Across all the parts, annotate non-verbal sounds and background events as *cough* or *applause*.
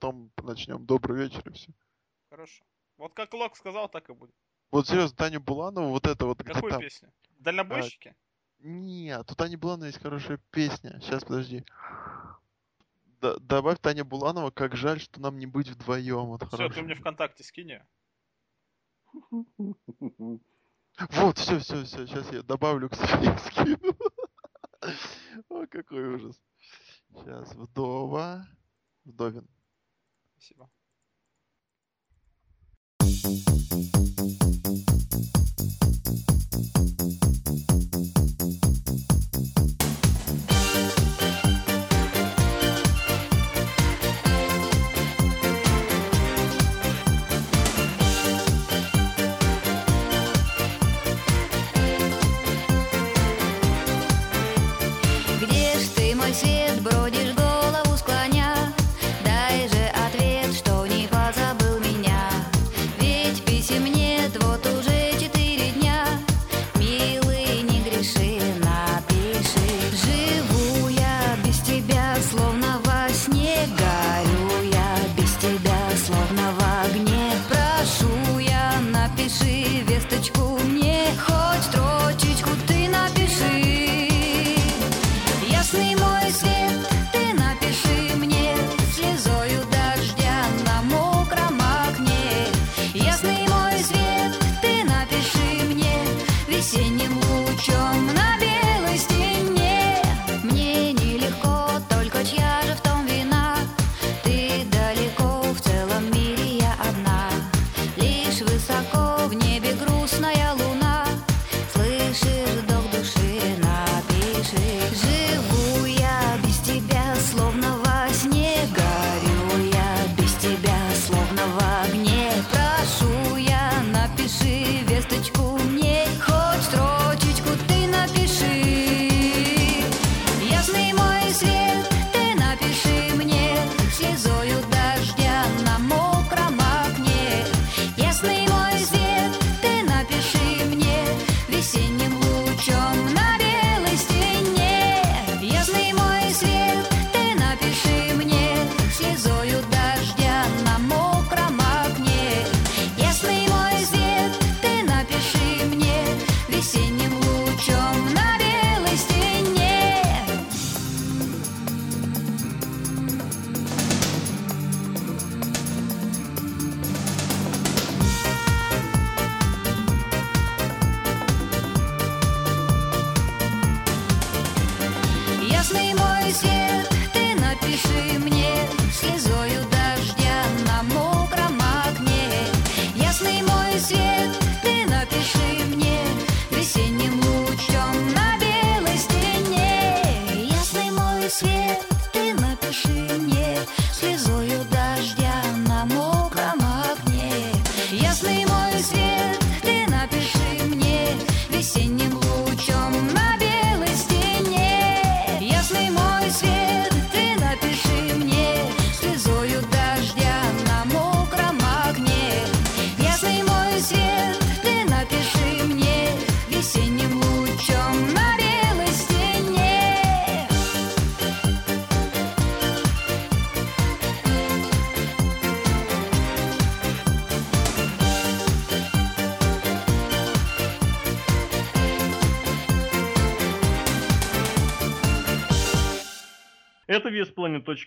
потом начнем добрый вечер и все. Хорошо. Вот как Лок сказал, так и будет. Вот серьезно, Таня Буланова, вот это вот Какую там... песню? Дальнобойщики? Нет, тут Таня Буланова есть хорошая песня. Сейчас, подожди. Д- добавь Таня Буланова, как жаль, что нам не быть вдвоем. Вот Все, ты хорошая. мне ВКонтакте скинь её. Вот, все, все, все, сейчас я добавлю к себе *laughs* скину. О, какой ужас. Сейчас, вдова. Вдовин. Спасибо.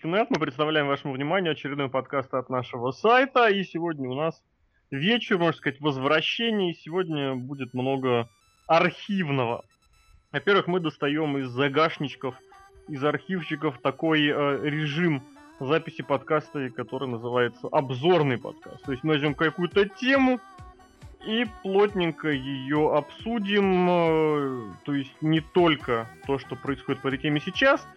VSPlanet.net. Мы представляем вашему вниманию очередной подкаст от нашего сайта. И сегодня у нас вечер, можно сказать, возвращение. И сегодня будет много архивного. Во-первых, мы достаем из загашничков, из архивчиков такой э, режим записи подкаста, который называется обзорный подкаст. То есть мы возьмем какую-то тему и плотненько ее обсудим. э, То есть не только то, что происходит по этой теме сейчас,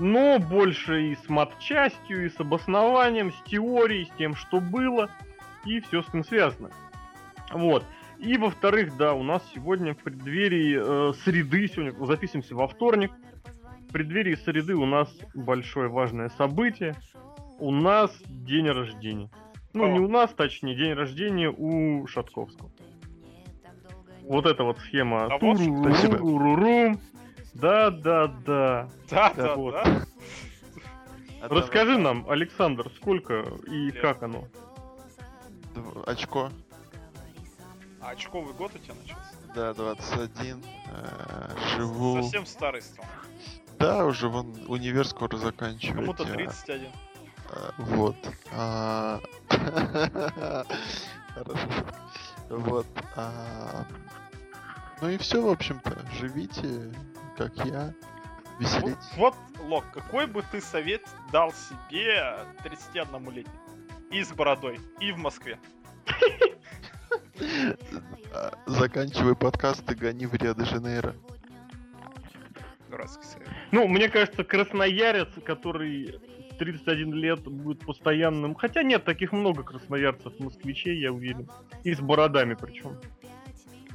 но больше и с матчастью, и с обоснованием, с теорией, с тем, что было, и все с этим связано. Вот. И во-вторых, да, у нас сегодня в преддверии э, среды, сегодня записываемся во вторник, в преддверии среды у нас большое важное событие. У нас день рождения. Ну, О. не у нас, точнее, день рождения у Шатковского. Вот эта вот схема. А вот Спасибо. Да, да, да. Да, Да, да, вот. да. А Расскажи нам, Александр, сколько и Лет. как оно? Очко. А очковый год у тебя начался? Да, 21. э, живу. Совсем старый стал. Да, уже вон универ скоро заканчивать. Кому-то а, 31. а, Вот. а, Хорошо. *laughs* Вот. а, Ну и все, в общем-то. Живите, как я. Вот, Веселитесь. вот, Лок, какой бы ты совет дал себе 31-летнему? И с бородой, и в Москве. А, Заканчивай подкаст и гони в Рио-де-Жанейро. Ну, мне кажется, красноярец, который в 31 лет будет постоянным... Хотя нет, таких много красноярцев, москвичей, я уверен. И с бородами причем.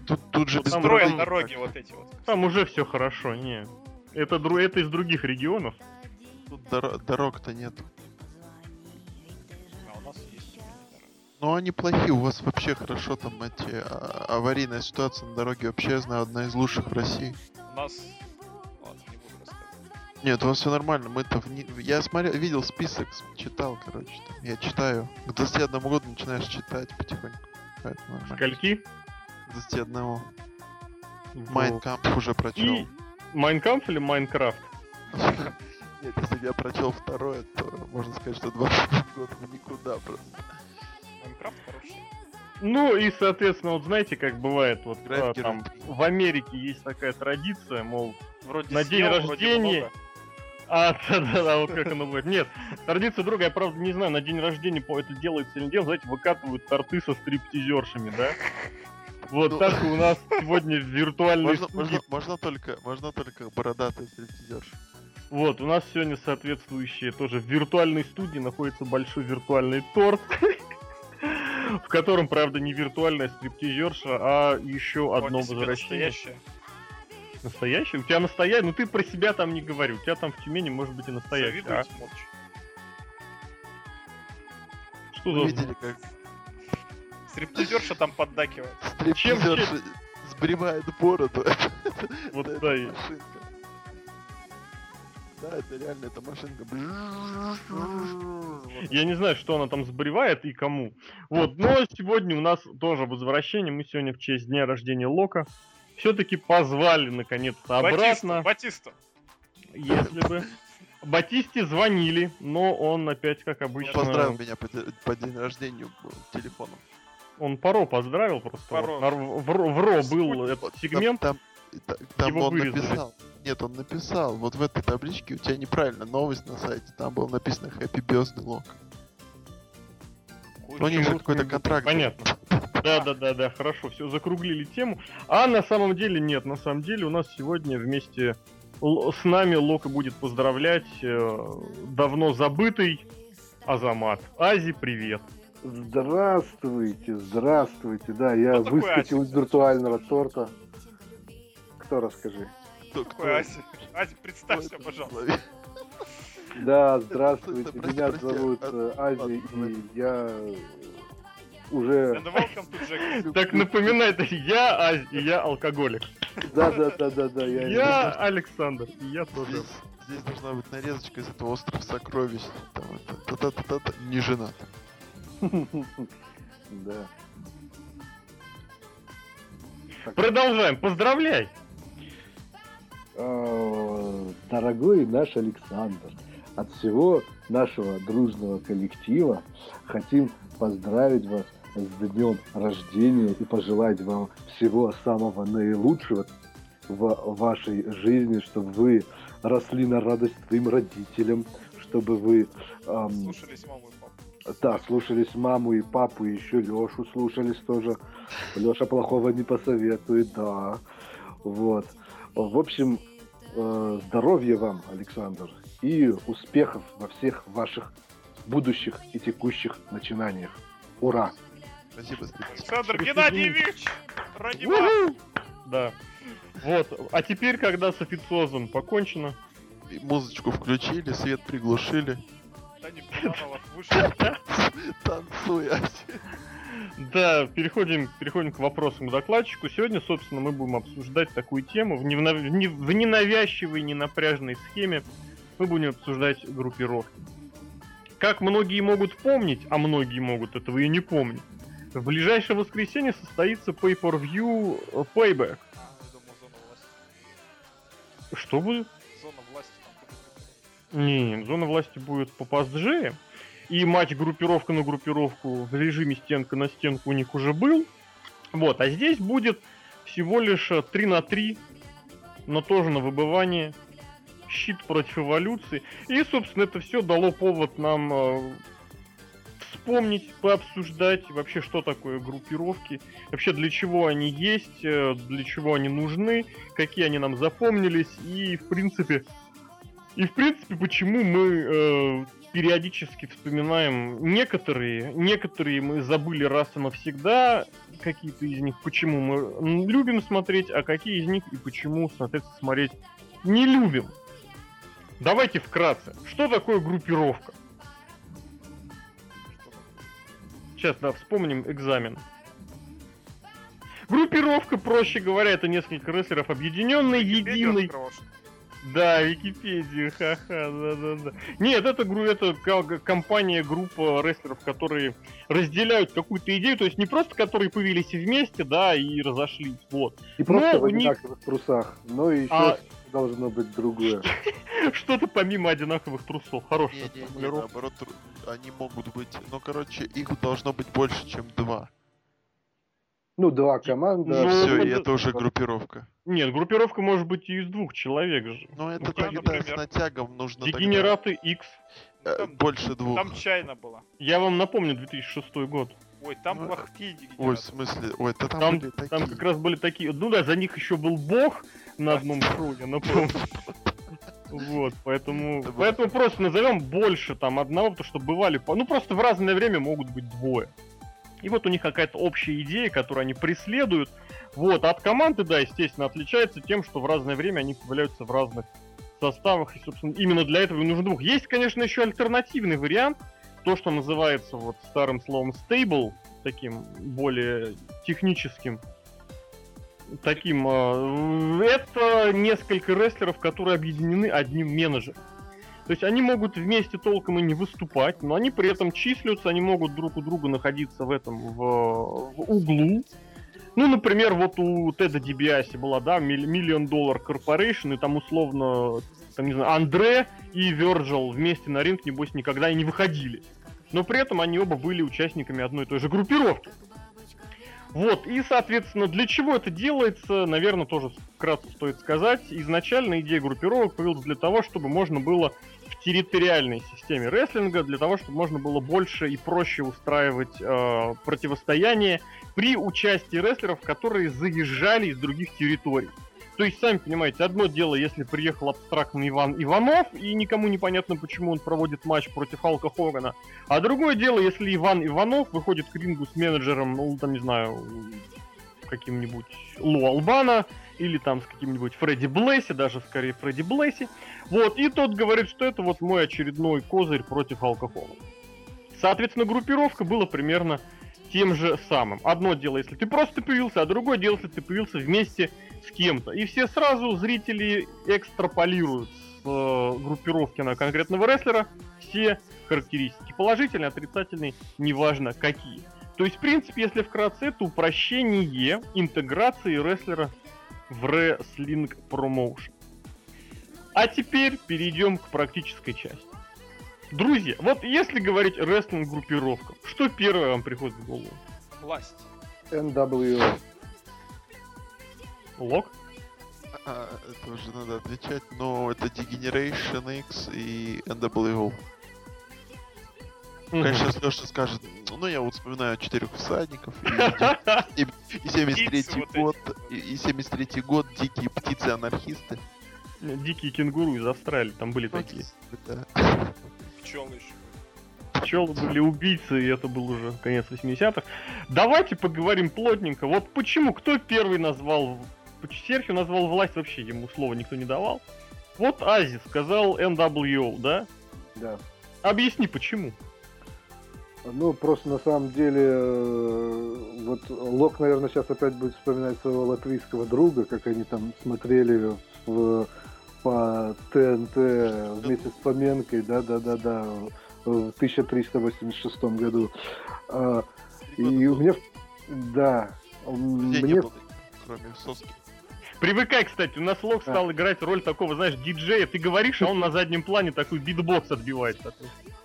Тут, тут же Вот без там дороги никак. вот эти вот. Там уже все хорошо, не. Это, это из других регионов. Тут доро- дорог-то нет. А у нас есть мини-дорога. Ну они плохие, у вас вообще хорошо там эти а, аварийная ситуация на дороге вообще я знаю одна из лучших в России. У нас... Ладно, не буду рассказывать. Нет, у вас все нормально, мы-то вни- я смотрел, видел список, читал, короче, там. я читаю. К 21 году начинаешь читать потихоньку. Поэтому нормально. Скольки? К 21. Вот. Майн кампф уже прочел. И Майн кампф или Minecraft? *laughs* Нет, если я прочел второе, то можно сказать, что 21 год в никуда просто. Minecraft хороший. Ну и, соответственно, вот знаете, как бывает, вот а, там в Америке есть такая традиция, мол, Вроде На день съел, вроде рождения. А, *laughs* да-да-да, вот как оно будет. Нет, традиция другая, я правда не знаю, на день рождения по- это делается или не делается, знаете, выкатывают торты со стриптизершами, да? Вот Ну. так у нас *laughs* сегодня в виртуальной Можно, студии. можно, можно только, можно только бородатый стриптизерш. Вот, у нас сегодня соответствующие тоже в виртуальной студии находится большой виртуальный торт, *laughs* в котором, правда, не виртуальная стриптизерша, а еще одно себе возвращение. настоящее. Настоящий? У тебя настоящий? Ну ты про себя там не говори. У тебя там в Тюмени может быть и настоящий. А что за... видели, как Стриптизерша там поддакивает. Стриптизерша сбривает бороду. *laughs* Вот Это да, машинка. Да, это реально, это машинка. Я не знаю, что она там сбривает и кому. Вот, но сегодня у нас тоже возвращение. Мы сегодня в честь дня рождения Лока все-таки позвали наконец-то обратно, Батиста. если бы. Батисте звонили, но он опять, как обычно, Поздравил меня по, по день рождения э, телефоном. Он Паро поздравил просто. Паро. Вот в, Ро- в Ро был этот там- сегмент. Там, та- там Его он вырезали. написал. Нет, он написал. Вот в этой табличке у тебя неправильно новость на сайте. Там было написано Happy Birthday Lock. У них же какой-то контракт. Понятно. Да, да, да, да, хорошо, все, закруглили тему. А на самом деле нет, на самом деле у нас сегодня вместе с нами Лока будет поздравлять э, давно забытый Азамат. Ази, привет. Здравствуйте, здравствуйте. Да, я Кто такой выскочил Ася? из виртуального торта. Кто расскажи? Кто, Какой Аси? Аси, представься, это пожалуйста. Да, здравствуйте. Меня прости, зовут э, Ази, и я уже... Так напоминает, я Ази, и я алкоголик. Да, да, да, да, да. Я... Я Александр, и я тоже. Здесь, здесь должна быть нарезочка из этого остров сокровищ. Там это, та-та-та-та, не женат. Да. Продолжаем, поздравляй! Э, Дорогой наш Александр, от всего нашего дружного коллектива хотим поздравить вас с днем рождения и пожелать вам всего самого наилучшего в вашей жизни, чтобы вы росли на радость своим родителям, чтобы вы эм, Слушались маму и папу. Да, слушались маму и папу, и еще Лешу слушались тоже. Леша плохого не посоветует, да. Вот. В общем, э, здоровья вам, Александр, и успехов во всех ваших будущих и текущих начинаниях. Ура! Спасибо, Стив. Александр. Геннадьевич! Ради вас! Да. Вот, а теперь, когда с официозом покончено, И Музычку включили, свет приглушили. Таня Буданова вышел. Танцуй, Ася. Да, переходим, переходим к вопросам к докладчику. Сегодня, собственно, мы будем обсуждать такую тему в, невна- в не- в ненавязчивой, ненапряжной схеме. мы будем обсуждать группировки. Как многие могут помнить, а многие могут этого и не помнить, в ближайшее воскресенье состоится Pay-Per-View Payback. А. Что будет? Не, зона власти будет по PSG. И матч группировка на группировку в режиме стенка на стенку у них уже был. Вот, а здесь будет всего лишь э, 3 на 3, но тоже на выбывание. Щит против эволюции. И, собственно, это все дало повод нам э, вспомнить, пообсуждать вообще, что такое группировки, вообще для чего они есть, э, для чего они нужны, какие они нам запомнились и, в принципе, и, в принципе, почему мы э, периодически вспоминаем некоторые, некоторые мы забыли раз и навсегда, какие-то из них, почему мы любим смотреть, а какие из них и почему, соответственно, смотреть не любим. Давайте вкратце. Что такое группировка? Сейчас, да, вспомним экзамен. Группировка, проще говоря, это несколько рестлеров, объединенные единой ли? Да, Википедию, ха-ха, да-да-да. Нет, это, гру- это компания, группа рестлеров, которые разделяют какую-то идею, то есть не просто которые появились вместе, да, и разошлись, вот. И просто Ну, в у них- одинаковых трусах. Но еще А- должно быть другое. *laughs* Что-то помимо одинаковых трусов. Хорошая наоборот, тру- они могут быть... Ну, короче, их должно быть больше, чем два. Ну, два команда. Ну, Все, и это- уже группировка. Нет, группировка может быть и из двух человек же. Ну, это Ну, тогда например. с натягом нужно тогда, Дегенераты X. э, Там- больше двух. Там чайна была. Я вам напомню, 2006 год. Ой, там Ну, плохие Ой, в дегенераты. смысле, ой, это там, Там- были такие. Там как раз были такие... Ну да, за них еще был бог на одном я напомню. *laughs* Вот, поэтому... Это было- Поэтому просто назовем больше там одного, потому что бывали... по- Ну просто в разное время могут быть двое. И вот у них какая-то общая идея, которую они преследуют. Вот, а от команды, да, естественно, отличается тем, что в разное время они появляются в разных составах. И, собственно, именно для этого и нужен двух. Есть, конечно, еще альтернативный вариант. То, что называется вот старым словом stable, таким более техническим. Таким, э, это несколько рестлеров, которые объединены одним менеджером. То есть они могут вместе толком и не выступать, но они при этом числятся, они могут друг у друга находиться в этом в, в углу. Ну, например, вот у Теда Дибиаси была, да, Миллион Доллар Корпорейшн, и там условно, там, не знаю, Андре и Верджил вместе на ринг, небось, никогда и не выходили. Но при этом они оба были участниками одной и той же группировки. Вот, и, соответственно, для чего это делается, наверное, тоже вкратце стоит сказать. Изначально идея группировок появилась для того, чтобы можно было в территориальной системе рестлинга, для того, чтобы можно было больше и проще устраивать э, противостояние при участии рестлеров, которые заезжали из других территорий. То есть, сами понимаете, одно дело, если приехал абстрактный Иван Иванов, и никому непонятно, почему он проводит матч против Халка Хогана. А другое дело, если Иван Иванов выходит к рингу с менеджером, ну, там, не знаю, каким-нибудь Лу Албана, или там с каким-нибудь Фредди Блесси, даже скорее Фредди Блесси. Вот, и тот говорит, что это вот мой очередной козырь против Хогана. Соответственно, группировка была примерно тем же самым. Одно дело, если ты просто появился, а другое дело, если ты появился вместе с кем-то. И все сразу зрители экстраполируют с э, группировки на конкретного рестлера все характеристики. Положительные, отрицательные, неважно какие. То есть, в принципе, если вкратце, это упрощение интеграции рестлера в рестлинг промоушен. А теперь перейдем к практической части. Друзья, вот если говорить рестлинг группировка, что первое вам приходит в голову? Власть. NWO. Лок? А, это уже надо отвечать, но это Degeneration X и NWO. Конечно, если Леша скажет, ну я вот вспоминаю четырех всадников и, *laughs* и- и 73 Птицы вот год, и, и 73 год, дикие птицы-анархисты. Дикие кенгуру из Австралии, там были Ну, такие. да. Пчелы еще. Пчелы были убийцы, и это был уже конец 80-х. Давайте поговорим плотненько. Вот почему, кто первый назвал... Серхио назвал власть, вообще ему слова никто не давал. Вот Ази сказал NWO, да? Да. Объясни, почему. Ну, просто на самом деле, э, вот Лок, наверное, сейчас опять будет вспоминать своего латвийского друга, как они там смотрели в по ТНТ вместе с Фоменкой, да-да-да-да, в 1386 году. А, И у меня, да, Где не мне было, кроме соски. Привыкай, кстати, у нас Лок А. стал играть роль такого, знаешь, диджея. Ты говоришь, а он на заднем плане такой битбокс отбивает.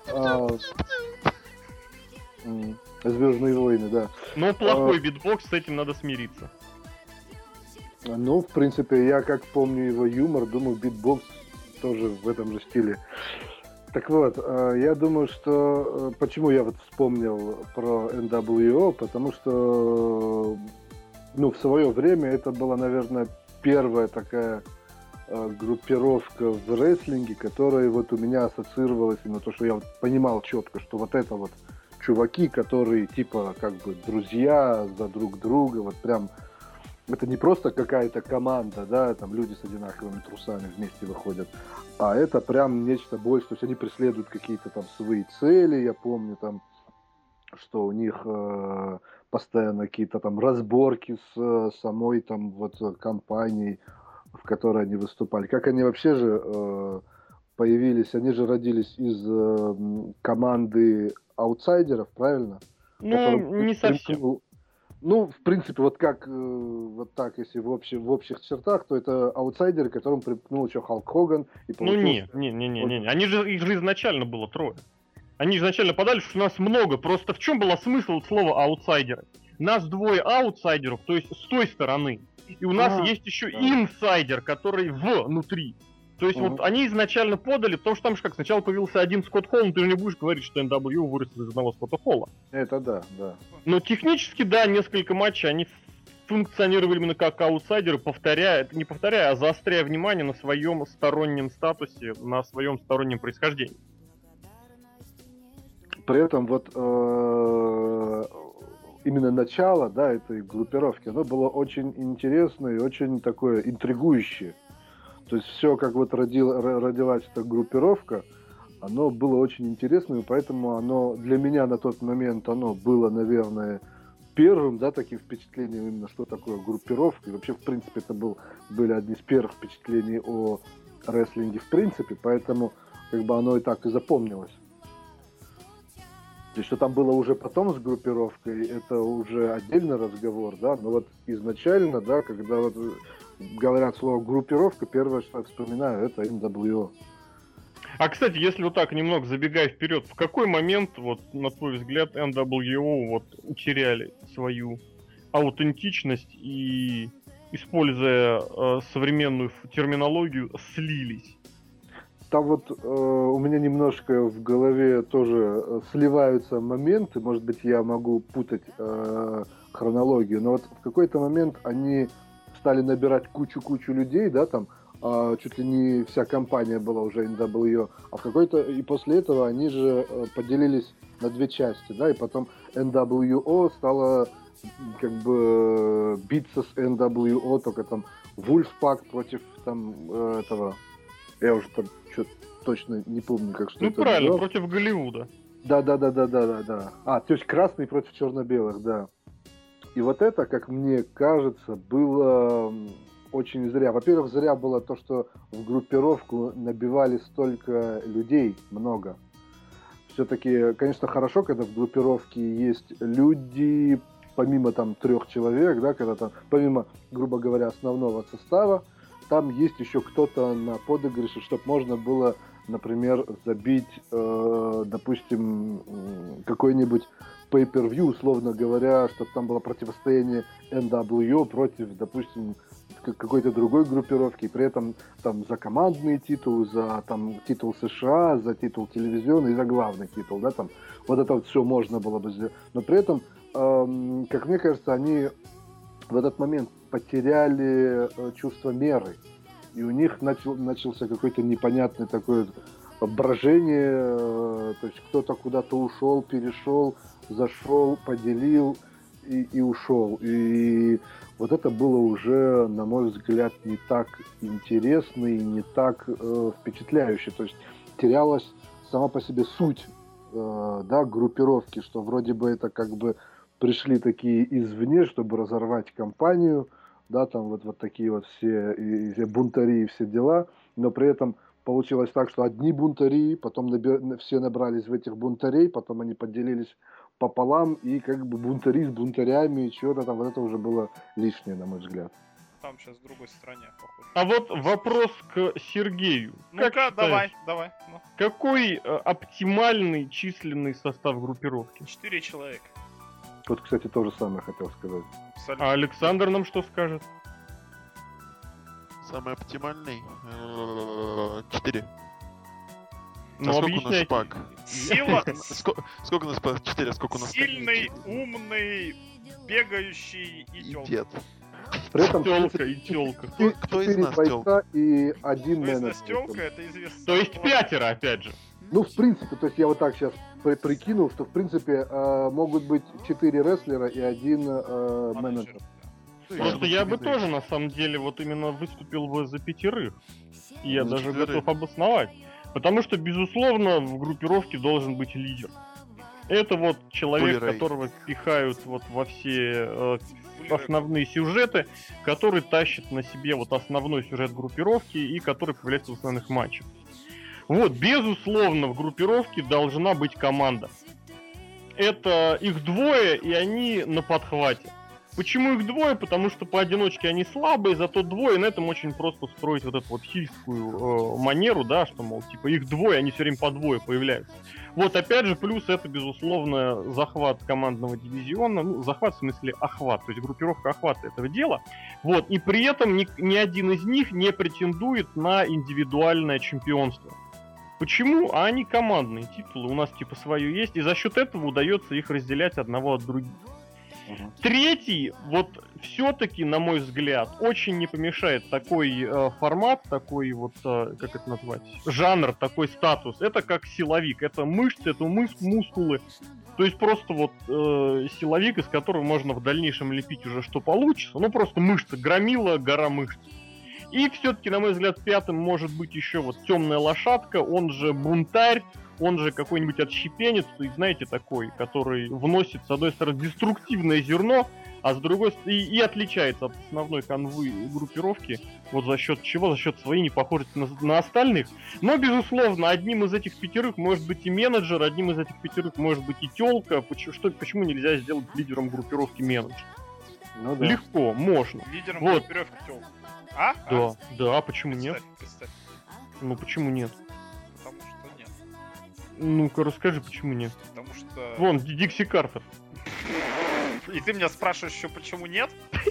а, Звездные войны, да. Но плохой А. битбокс, с этим надо смириться. Ну, в принципе, я как помню его юмор, думаю, битбокс тоже в этом же стиле. Так вот, э, я думаю, что... э, Почему я вот вспомнил про NWO? Потому что, ну, в свое время это была, наверное, первая такая э, группировка в рестлинге, которая вот у меня ассоциировалась именно то, что я понимал четко, что вот это вот чуваки, которые типа как бы друзья за друг друга, вот прям это не просто какая-то команда, да, там люди с одинаковыми трусами вместе выходят, а это прям нечто большее, то есть они преследуют какие-то там свои цели, я помню там, что у них э, постоянно какие-то там разборки с э, самой там вот э, компанией, в которой они выступали. Как они вообще же э, появились, они же родились из э, команды аутсайдеров, правильно? Ну, Которым не совсем. примкнул- Ну, в принципе, вот как, э, вот так, если в, общем, в общих чертах, то это аутсайдеры, которым примкнул еще Халк Хоган. И Ну получился- не, не, не, не, не, не. Они же, их же изначально было трое. Они изначально подали, что нас много. Просто в чем был смысл слова аутсайдеры? Нас двое аутсайдеров, то есть с той стороны. И у нас А, есть еще да. инсайдер, который внутри. То есть Мгм. вот они изначально подали, потому что там же как сначала появился один Скотт Холл, но ты же не будешь говорить, что NW вырос из одного Скотта Холла. Это да, да. Но технически, да, несколько матчей они функционировали именно как аутсайдеры, повторяя, не повторяя, а заостряя внимание на своем стороннем статусе, на своем стороннем происхождении. При этом вот э, именно начало, да, этой группировки, оно было очень интересное и очень такое интригующее. То есть все, как вот родил, ро- родилась эта группировка, оно было очень интересным, и поэтому оно для меня на тот момент оно было, наверное, первым, да, таким впечатлением именно, что такое группировка. И вообще, в принципе, это был, были одни из первых впечатлений о рестлинге в принципе, поэтому как бы оно и так и запомнилось. То что там было уже потом с группировкой, это уже отдельный разговор, да, но вот изначально, да, когда вот говорят слово группировка, первое, что я вспоминаю, это NWO. А, кстати, если вот так немного забегая вперед, в какой момент, вот, на твой взгляд, NWO вот утеряли свою аутентичность и, используя э, современную терминологию, слились? Там вот э, у меня немножко в голове тоже э, сливаются моменты, может быть, я могу путать э, хронологию, но вот в какой-то момент они стали набирать кучу-кучу людей, да, там, а, чуть ли не вся компания была уже NWO, а. В какой-то, и после этого они же э, поделились на две части, да, и потом NWO стала м, как бы э, биться с NWO, только там Wolfpack против там э, этого, я уже там что точно не помню, как что Ну, правильно, называлось. против Голливуда. Да, да, да, да, да, да, да. А, то есть красный против черно-белых, да. И вот это, как мне кажется, было очень зря. Во-первых, зря было то, что в группировку набивали столько людей, много. Все-таки, конечно, хорошо, когда в группировке есть люди, помимо там трех человек, да, когда там, помимо, грубо говоря, основного состава, там есть еще кто-то на подыгрыше, чтобы можно было, например, забить, э, допустим, какой-нибудь pay-per-view, условно говоря, чтобы там было противостояние NWO против, допустим, какой-то другой группировки, и при этом там за командные титулы, за там титул США, за титул телевизионный за главный титул, да, там вот это вот все можно было бы сделать. Но при этом, эм, как мне кажется, они в этот момент потеряли э, чувство меры. И у них начал, начался какой-то непонятный такой вот брожение, э, то есть кто-то куда-то ушел, перешел, зашел, поделил и, и ушел. И вот это было уже, на мой взгляд, не так интересно и не так э, впечатляюще. То есть терялась сама по себе суть э, да, группировки, что вроде бы это как бы пришли такие извне, чтобы разорвать компанию, да, там вот, вот такие вот все, и, и все бунтари и все дела, но при этом получилось так, что одни бунтари, потом наби- все набрались в этих бунтарей, потом они поделились пополам, и как бы бунтари с бунтарями, и чего-то там, вот это уже было лишнее, на мой взгляд. Там сейчас в другой стране, похоже. А вот вопрос к Сергею. Как Ну-ка, считаешь, давай, давай. Ну, Какой э, оптимальный численный состав группировки? четыре человека. Вот, кстати, то же самое хотел сказать. Абсолютно. А Александр нам что скажет? Самый оптимальный? Э, Четыре. Ну, а сколько у нас шпаг? Сила, *laughs* Ско- Сколько у нас шпаг? Четыре, сколько у нас сильный, умный, бегающий и И дед. При этом Телка и телка. Кто- кто из нас бойца и один Ну, из нас тёлка, это известно. То есть пятеро, опять же. Ну, в принципе, то есть я вот так сейчас прикинул, что в принципе э, могут быть четыре рестлера и один э, менеджер. Просто я бы тоже, на самом деле, вот именно выступил бы за пятерых. И я За даже четверых. готов обосновать. Потому что, безусловно, в группировке должен быть лидер. Это вот человек, которого пихают вот во все э, основные сюжеты, который тащит на себе вот основной сюжет группировки и который появляется в основных матчах. Вот, безусловно, в группировке должна быть команда. Это их двое, и они на подхвате. Почему их двое? Потому что поодиночке они слабые, зато двое, на этом очень просто строить вот эту вот хильскую э, манеру, да, что, мол, типа, их двое, они все время по двое появляются. Вот, опять же, плюс это, безусловно, захват командного дивизиона, ну, захват в смысле охват, то есть группировка охвата этого дела. Вот, и при этом ни, ни один из них не претендует на индивидуальное чемпионство. Почему? А они командные титулы, у нас типа свое есть, и за счет этого удается их разделять одного от других. Третий, вот все-таки, на мой взгляд, очень не помешает такой э, формат, такой вот, э, как это назвать, жанр, такой статус. Это как силовик, это мышцы, это мыс- мускулы. То есть просто вот э, силовик, из которого можно в дальнейшем лепить уже что получится. Ну просто мышцы, громила, гора мышц. И все-таки, на мой взгляд, пятым может быть еще вот темная лошадка, он же бунтарь, он же какой-нибудь отщепенец, то есть, знаете, такой, который вносит, с одной стороны, деструктивное зерно, а с другой стороны, и, и отличается от основной канвы группировки, вот за счет чего? За счет своей непохожести на, на остальных. Но, безусловно, одним из этих пятерых может быть и менеджер, одним из этих пятерых может быть и телка. Почему, что, почему нельзя сделать лидером группировки менеджер? Ну да. Легко, можно. Лидером Вот. группировки тёлка. А? Да, А? да, почему нет? Представь, представь. Ну почему нет? Потому что нет. Ну-ка расскажи, почему нет? Потому что... Вон, Ди- Дикси Картер. *laughs* И ты меня спрашиваешь еще, почему нет? *laughs*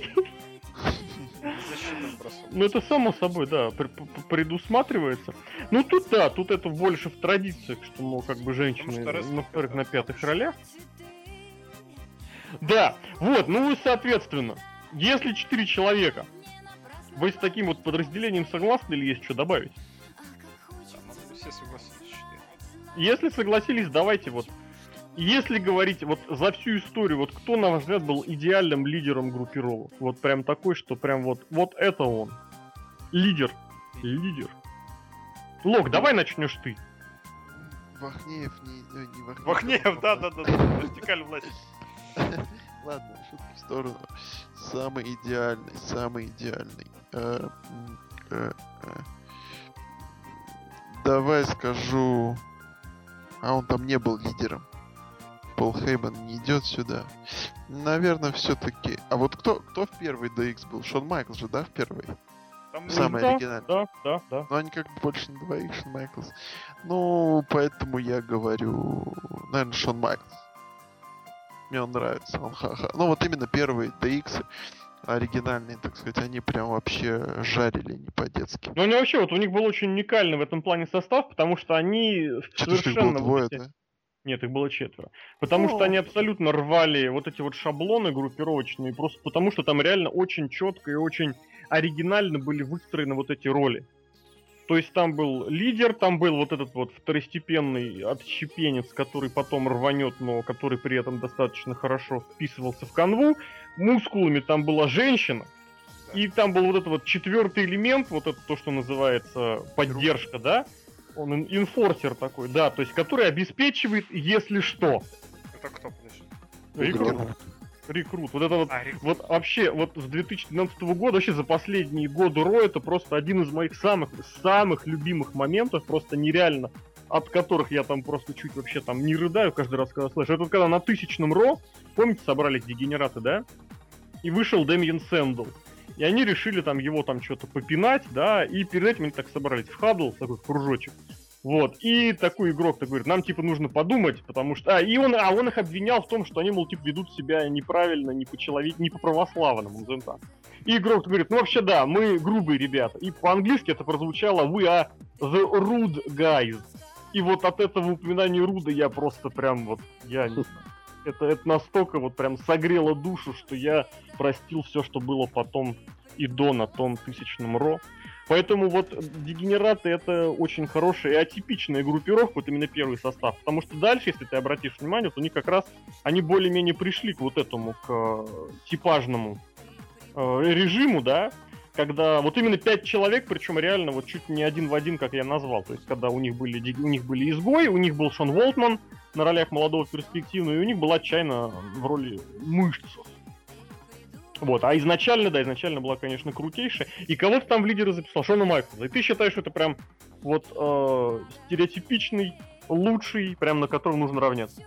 Ну это само собой, да, пр- пр- предусматривается. Ну тут да, тут это больше в традициях, что, мол, как бы женщины на вторых, на пятых ролях. Да, вот, ну и соответственно, если четыре человека, вы с таким вот подразделением согласны или есть что добавить? Да, ну, все согласились. Если согласились, давайте вот. Если говорить вот за всю историю, вот кто, на ваш взгляд, был идеальным лидером группировок? Вот прям такой, что прям вот, вот это он. Лидер. Лидер. Лок, давай начнешь ты. Вахнеев не... э, не Вахнеев. Вахнеев, да-да-да. Вертикаль власти. *laughs* Ладно, шутки в сторону. Самый идеальный, самый идеальный. Давай скажу... А он там не был лидером. Пол Хейман не идет сюда. Наверное, все-таки. А вот кто, кто в первый DX был? Шон Майклс же, да, в первый? Там Самый да, оригинальный. Да, да, да. Но они как бы больше на двоих, Шон Майклс. Ну, поэтому я говорю, наверное, Шон Майклс. Мне он нравится, он ха-ха. Ну, вот именно первые DX, оригинальные, так сказать, они прям вообще жарили не по-детски. Но они вообще, вот у них был очень уникальный в этом плане состав, потому что они Что-то ж их было совершенно... вот двое, эти- да? Нет, их было четверо. Потому Ну. что они абсолютно рвали вот эти вот шаблоны группировочные, просто потому что там реально очень четко и очень оригинально были выстроены вот эти роли. То есть там был лидер, там был вот этот вот второстепенный отщепенец, который потом рванет, но который при этом достаточно хорошо вписывался в канву. Мускулами там была женщина. И там был вот этот вот четвертый элемент, вот это то, что называется поддержка, да? Он ин- инфорсер такой, да, то есть который обеспечивает, если что. Это кто, подожди? Рик Игрок. Рут. Рекрут. Вот это вот А, рек- Вот вообще, вот с 2012 года, вообще за последние годы Ро, это просто один из моих самых, самых любимых моментов, просто нереально, от которых я там просто чуть вообще там не рыдаю каждый раз, когда слышу. Это вот когда на тысячном Ро, помните, собрались дегенераты, да? И вышел Дэмиен Сэндл. И они решили там его там что-то попинать, да, и перед этим они так собрались в хадл, такой в кружочек. Вот, и такой игрок так говорит, нам типа нужно подумать, потому что... А, и он, а он их обвинял в том, что они, мол, типа, ведут себя неправильно, не по-человек, не по-православному, назовем так. И игрок говорит, ну вообще да, мы грубые ребята. И по-английски это прозвучало We are the rude guys. И вот от этого упоминания руда я просто прям вот, я не. Это, это настолько вот прям согрело душу, что я простил все, что было потом и до на том тысячном Ро. Поэтому вот дегенераты это очень хорошая и атипичная группировка, вот именно первый состав. Потому что дальше, если ты обратишь внимание, то они как раз, они более-менее пришли к вот этому, к э, типажному э, режиму, да, когда вот именно пять человек, причем реально вот чуть не один в один, как я назвал. То есть, когда у них были, у них были изгои, у них был Шон Волтман на ролях молодого перспективного, и у них была Чайна в роли мышцев. Вот, а изначально, да, изначально была, конечно, крутейшая. И кого ты там в лидеры записал? Шона Майклса. И ты считаешь, что это прям вот э, стереотипичный, лучший, прям на котором нужно равняться?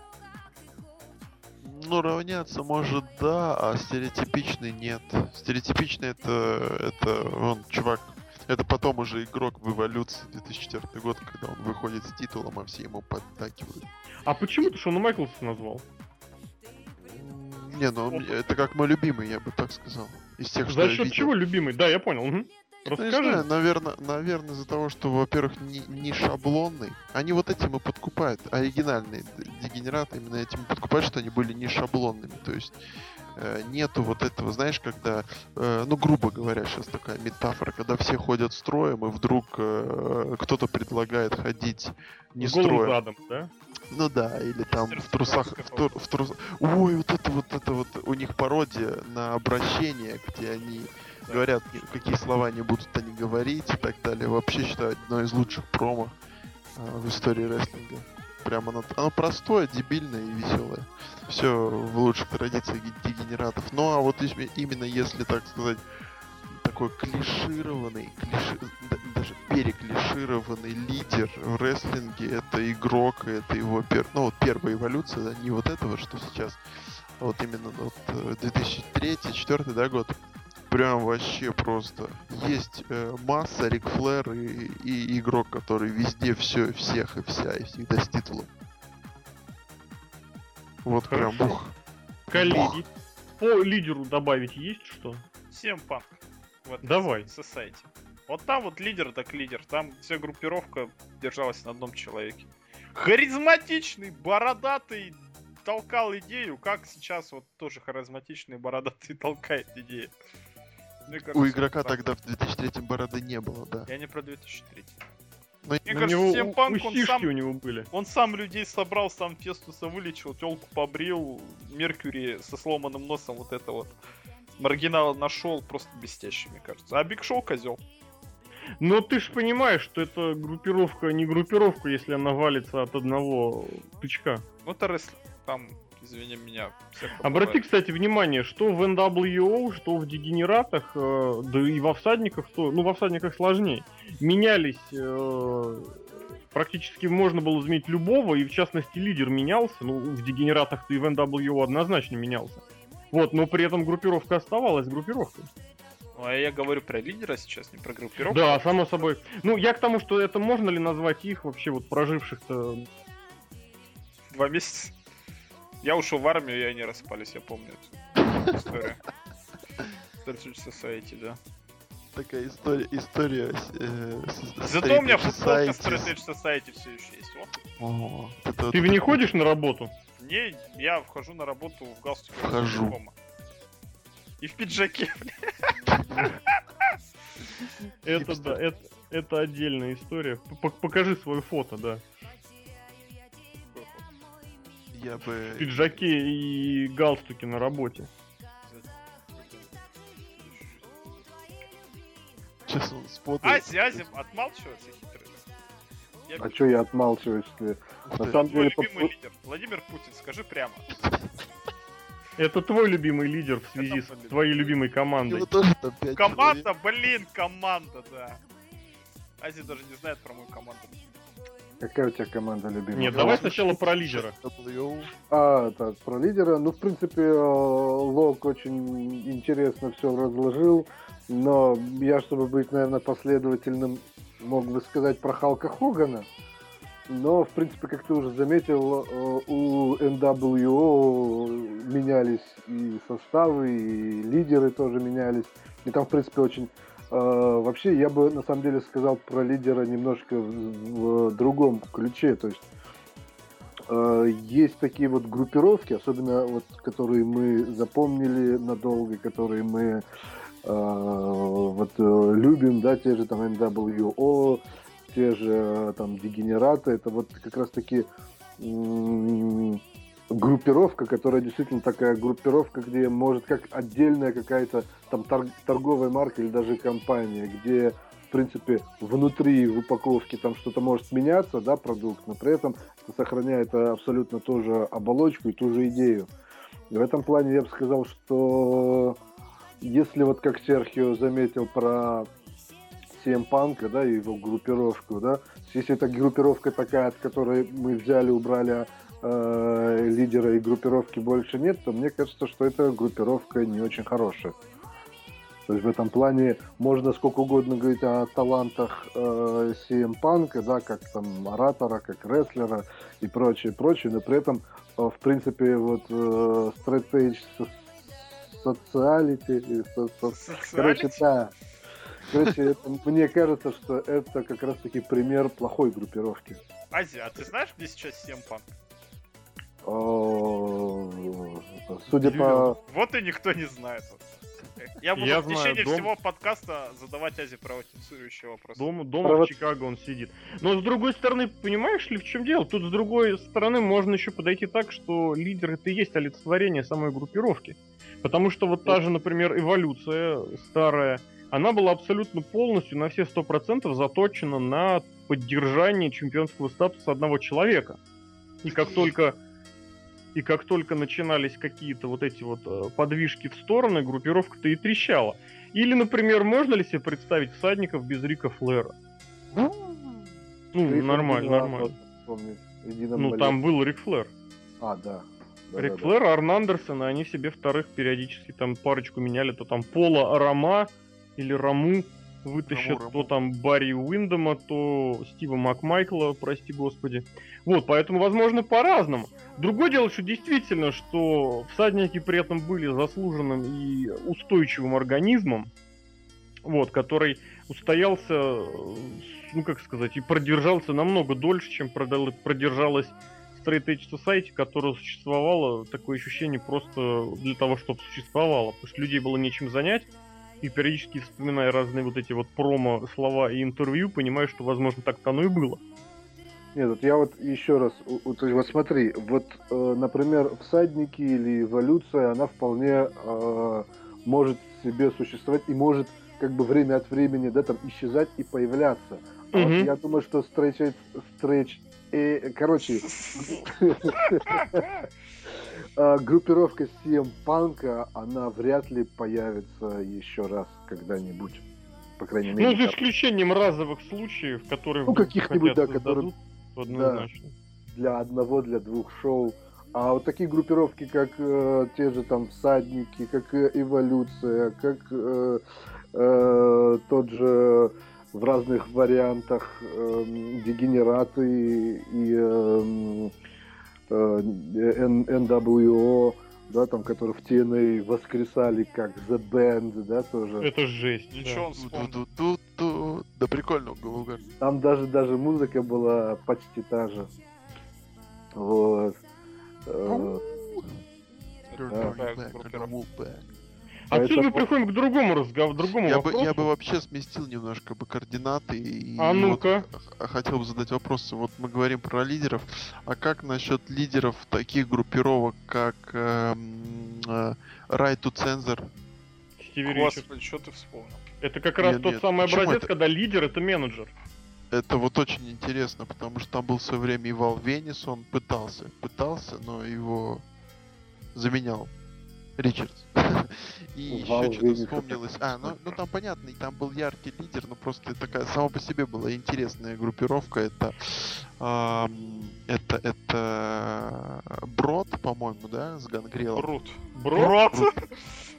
Ну, равняться может да, а стереотипичный нет. Стереотипичный это, это он, чувак, это потом уже игрок в эволюции 2004 год, когда он выходит с титулом, а все ему поддакивают. А почему ты Шона Майклса назвал? Не, ну это как мой любимый, я бы так сказал. Из тех, что За я счет чего любимый? Да, я понял. мгм. Ну, Расскажи. знаю, наверное, наверное, из-за того, что, во-первых, не, не шаблонный. Они вот этим и подкупают. Оригинальные дегенераты именно этим и подкупают, что они были не шаблонными. То есть э, нету вот этого, знаешь, когда, э, ну, грубо говоря, сейчас такая метафора, когда все ходят строем, и вдруг э, кто-то предлагает ходить не голым строем. задом, да? Ну да, или там в трусах, в, тур- в трусах. Ой, вот это вот это вот у них пародия на обращение, где они. Говорят, какие слова не будут они говорить и так далее. Вообще считаю одно из лучших промо а, в истории рестлинга. Прямо оно, оно простое, дебильное и веселое. Все в лучших традициях ге- дегенератов. Ну а вот именно если, так сказать, такой клишированный, клиши- да- даже переклишированный лидер в рестлинге, это игрок, это его пер... ну, вот первая эволюция, да, не вот этого, что сейчас, а вот именно вот 2003-2004 да, год. Прям вообще просто. Есть э, масса, Рик Флэр и, и игрок, который везде все, всех и вся, и всегда с титулом. Вот прям Хорошо. бух. Коллеги. По лидеру добавить есть что? Всем панк. В этой Давай. Society. Вот там вот лидер так лидер. Там вся группировка держалась на одном человеке. Харизматичный, бородатый, толкал идею, как сейчас вот тоже харизматичный, бородатый *laughs* толкает идею. Мне кажется, У игрока тогда в 2003 бороды не было, да. Я не про 2003. Но Мне У кажется, него всем у- панк, он сам, у него были. он сам людей собрал, сам Фестуса вылечил, телку побрил, Меркьюри со сломанным носом вот это вот. Маргинала нашел просто блестящий, мне кажется. А Биг Шоу козел. Но ты же понимаешь, что это группировка не группировка, если она валится от одного тычка. Ну это рестлинг. Там, извини меня, всякое Обрати, кстати, внимание, что в NWO, что в Дегенератах, э, да и во Всадниках, то, ну, во Всадниках сложнее, менялись э, практически можно было заметить любого, и в частности лидер менялся, ну, в Дегенератах-то и в NWO однозначно менялся. Вот, но при этом группировка оставалась группировкой. Ну, а я говорю про лидера сейчас, не про группировку. Да, само собой. Ну, я к тому, что это можно ли назвать их вообще вот проживших-то... Два месяца. Я ушел в армию, и они распались, я помню эту историю. Startup Society, да. Такая история, история э, Зато у меня футболка. Strategy Society все еще есть. О. О, это Ты вот это- ходишь на работу? Не, я вхожу на работу в галстуке. Вхожу. дома. И в пиджаке. *laughs* Это да, это, это отдельная история. Покажи свое фото, да. Я бы... В пиджаке и галстуке на работе. Сейчас он сфотает. Ази, Ази, отмалчивается хитрый. Я А что я отмалчиваюсь? Если... Ух На ты. самом Твой деле, любимый по- лидер, Владимир Путин, скажи прямо. Это твой любимый лидер в связи с твоей любимой командой. Команда, блин, команда, да. Ази даже не знает про мою команду. Какая у тебя команда любимая? Нет, давай сначала про лидера. А, так, про лидера. Ну, в принципе, э, Лок очень интересно все разложил. Но я, чтобы быть, наверное, последовательным, мог бы сказать про Халка Хогана. Но, в принципе, как ты уже заметил, э, у NWO менялись и составы, и лидеры тоже менялись. И там, в принципе, очень... э, Вообще, я бы, на самом деле, сказал про лидера немножко в, в другом ключе. То есть, э, есть такие вот группировки, особенно вот, которые мы запомнили надолго, которые мы э, вот любим, да, те же там NWO, те же э, там дегенераты, это вот как раз таки м, группировка, которая действительно такая группировка, где может как отдельная какая-то там тор- торговая марка или даже компания, где в принципе внутри в упаковке там что-то может меняться, да, продукт, но при этом это сохраняет э, абсолютно ту же оболочку и ту же идею. И в этом плане я бы сказал, что если вот как Серхио заметил про CM Панка, да, и его группировку, да, если эта группировка такая, от которой мы взяли, убрали э, лидера и группировки больше нет, то мне кажется, что эта группировка не очень хорошая. То есть в этом плане можно сколько угодно говорить о талантах э, CM Панка, да, как там оратора, как рестлера и прочее, прочее, но при этом, э, в принципе, вот э, Straight Edge Sociality, и со- со- Короче, Социалити? да. Короче, это- мне кажется, что это как раз-таки пример плохой группировки. Ази, а ты знаешь, где сейчас Семпан? О, Судя по... Вот и никто не знает. Я буду Я в знаю, течение дом- всего подкаста задавать Азе провокицирующие вопросы. Дома, дома Провод- в Чикаго он сидит. Но с другой стороны, понимаешь ли, в чем дело? Тут с другой стороны можно еще подойти так, что лидер это и есть олицетворение самой группировки. Потому что вот та же, например, эволюция старая, она была абсолютно полностью на все сто процентов заточена на поддержание чемпионского статуса одного человека. И как только и как только начинались какие-то вот эти вот э, подвижки в стороны, группировка-то и трещала. Или, например, можно ли себе представить всадников без Рика Флера? Ну, нормально, нормально. Ну, там был Рик Флэр. А, да. Да, Рик да, да. Флэр, Арн Андерсон, и они себе вторых периодически там парочку меняли. То там Пола Рама или Раму вытащат, Раму, то Раму. там Барри Уиндома, то Стива Макмайкла, прости господи. Вот, поэтому, возможно, по-разному. Другое дело, что действительно, что всадники при этом были заслуженным и устойчивым организмом, вот, который устоялся, ну как сказать, и продержался намного дольше, чем продержалась Straight Edge Society, которая существовала, такое ощущение просто для того, чтобы существовало, потому что людей было нечем занять, и периодически вспоминая разные вот эти вот промо, слова и интервью, понимаю, что, возможно, так-то оно и было. Нет, вот я вот еще раз, есть вот смотри, вот, э, например, всадники или эволюция, она вполне э, может себе существовать и может как бы время от времени, да, там исчезать и появляться. А вот Мгм. я думаю, что стретч, стретч, э, короче, э, группировка CM Панка, она вряд ли появится еще раз когда-нибудь. По крайней Ну, мере, за там, исключением разовых случаев, которые Ну, каких-нибудь, да, которые- однозначно. для одного, для двух шоу. А вот такие группировки, как э, те же там всадники, как э, эволюция, как э, э, тот же в разных вариантах эм, дегенераты и эм, э, Н- NWO, да, там, которые в TNA воскресали как The Band, да, тоже. Это жесть. да. Ничего он вспомнил. Ту-ту-ту-ту. Да прикольно у Галугар. Там даже даже музыка была почти та же. Вот. Э, the Wolfpack. Отсюда мы приходим к другому разговору, другому Я бы, вопросу. я бы вообще сместил немножко бы координаты и А вот ну-ка. х- хотел бы задать вопрос. Вот мы говорим про лидеров, а как насчет лидеров таких группировок, как эм, э, Right to Censor? Господи, что ты вспомнил? Это как раз Нет, тот нет, самый почему образец, это? когда лидер это менеджер. Это вот очень интересно, потому что там был в свое время и Вал Венис, он пытался, пытался, но его заменял Ричардс. *laughs* И еще что-то вспомнилось. А, ну, ну там понятно, и там был яркий лидер, но просто такая сама по себе была интересная группировка. Это ам, это это Брод, по-моему, да, с Гангрелом. Брут. Брод? Брод.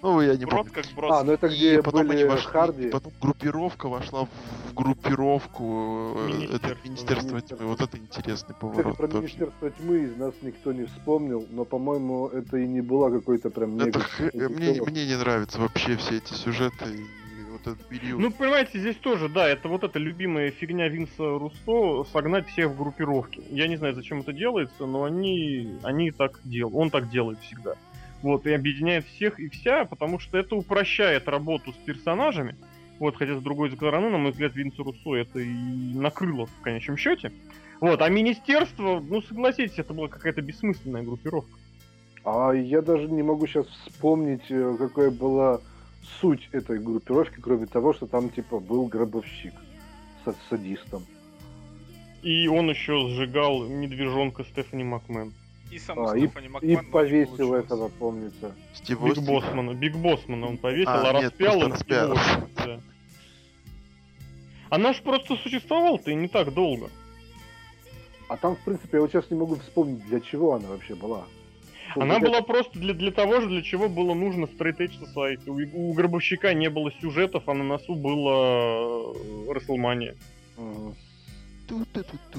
Ну, я не Брод помню. как брод. А, ну это И где потом они были вошли, Харди. и потом группировка вошла в группировку э, Министерство. это Министерство Министерство. тьмы. Вот это интересный Кстати, поворот. про тоже. Министерство тьмы из нас никто не вспомнил, но, по-моему, это и не была какой-то прям Это мега... х- *laughs* мне, мне не нравятся вообще все эти сюжеты и вот этот период. Ну, понимаете, здесь тоже, да, это вот эта любимая фигня Винса Русто согнать всех в группировки. Я не знаю, зачем это делается, но они, они так делают, он так делает всегда. Вот, и объединяет всех и вся, потому что это упрощает работу с персонажами. Вот, хотя с другой стороны, на мой взгляд, Винса Руссо это и накрыло в конечном счете. Вот, а министерство, ну согласитесь, это была какая-то бессмысленная группировка. А я даже не могу сейчас вспомнить, э, какая была суть этой группировки, кроме того, что там, типа, был гробовщик с садистом. И он еще сжигал медвежонка Стефани Макмен. И сам А, и, Стефани и повесил этого, помнится. Стив Биг Остин. Боссмана. Биг Боссмана он повесил, А, а, нет, распял он распял. его, да. Она ж просто существовала-то и не так долго. А там, в принципе, я вот сейчас не могу вспомнить, для чего она вообще была. Она была просто для, для того же, для чего было нужно Straight Edge Society. У, у Гробовщика не было сюжетов, а на носу было WrestleMania. Мгм. Ту-ту-ту-ту.